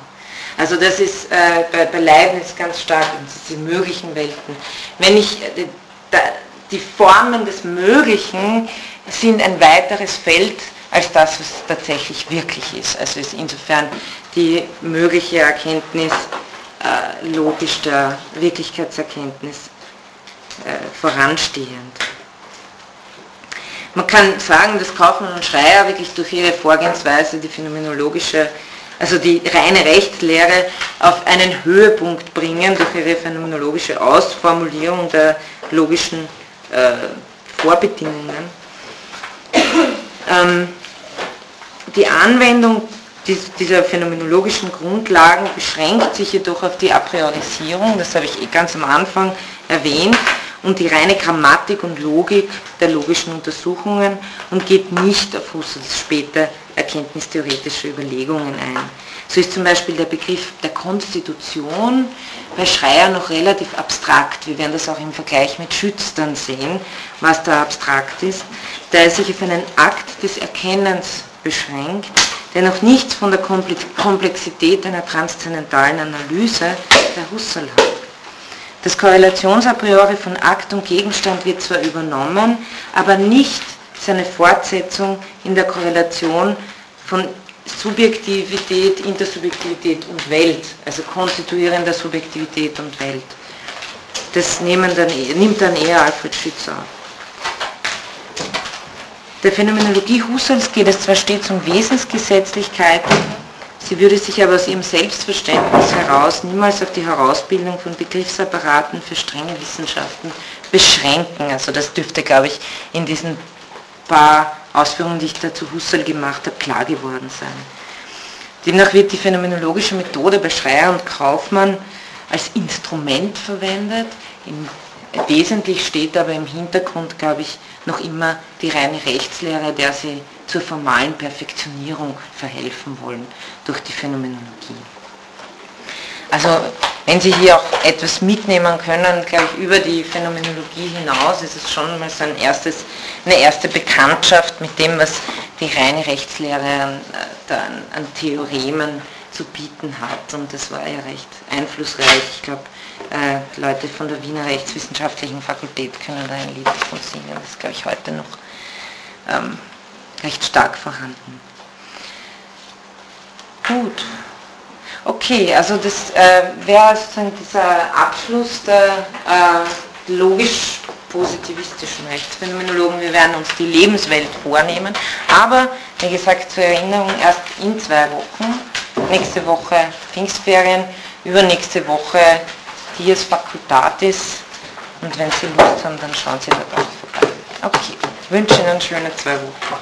Also das ist äh, bei, bei Leibniz ganz stark diese möglichen Welten. Wenn ich äh, da, die Formen des Möglichen sind ein weiteres Feld als das, was tatsächlich wirklich ist. Also ist insofern die mögliche Erkenntnis äh, logisch der Wirklichkeitserkenntnis äh, voranstehend. Man kann sagen, dass Kaufmann und Schreier wirklich durch ihre Vorgehensweise die phänomenologische, also die reine Rechtslehre auf einen Höhepunkt bringen durch ihre phänomenologische Ausformulierung der logischen äh, Vorbedingungen. Ähm, die Anwendung dieser phänomenologischen Grundlagen beschränkt sich jedoch auf die A Priorisierung, das habe ich eh ganz am Anfang erwähnt, und die reine Grammatik und Logik der logischen Untersuchungen und geht nicht auf Husserls später erkenntnistheoretische Überlegungen ein. So ist zum Beispiel der Begriff der Konstitution bei Schreier noch relativ abstrakt. Wir werden das auch im Vergleich mit Schütz dann sehen, was da abstrakt ist, da er sich auf einen Akt des Erkennens beschränkt, der noch nichts von der Komplexität einer transzendentalen Analyse der Husserl hat. Das Korrelationsa priori von Akt und Gegenstand wird zwar übernommen, aber nicht seine Fortsetzung in der Korrelation von Subjektivität, Intersubjektivität und Welt, also konstituierender Subjektivität und Welt. Das dann, e-, nimmt dann eher Alfred Schütz auf. Der Phänomenologie Husserls geht es zwar stets um Wesensgesetzlichkeiten, Sie würde sich aber aus ihrem Selbstverständnis heraus niemals auf die Herausbildung von Begriffsapparaten für strenge Wissenschaften beschränken. Also das dürfte, glaube ich, in diesen paar Ausführungen, die ich dazu Husserl gemacht habe, klar geworden sein. Demnach wird die phänomenologische Methode bei Schreier und Kaufmann als Instrument verwendet. Im, wesentlich steht aber im Hintergrund, glaube ich, noch immer die reine Rechtslehre, der sie zur formalen Perfektionierung verhelfen wollen durch die Phänomenologie. Also wenn Sie hier auch etwas mitnehmen können, glaube ich, über die Phänomenologie hinaus, ist es schon mal so ein erstes, eine erste Bekanntschaft mit dem, was die reine Rechtslehre an, an Theoremen zu bieten hat. Und das war ja recht einflussreich. Ich glaube, äh, Leute von der Wiener Rechtswissenschaftlichen Fakultät können da ein Lied davon singen. Das ist, glaube ich, heute noch ähm, recht stark vorhanden. Gut. Okay, also das äh, wäre sozusagen dieser Abschluss der äh, logisch-positivistischen Rechtsphänomenologen. Wir werden uns die Lebenswelt vornehmen, aber wie gesagt zur Erinnerung erst in zwei Wochen. Nächste Woche Pfingstferien, übernächste Woche Dies Facultatis und wenn Sie Lust haben, dann schauen Sie da drauf vorbei. Okay, ich wünsche Ihnen schöne zwei Wochen.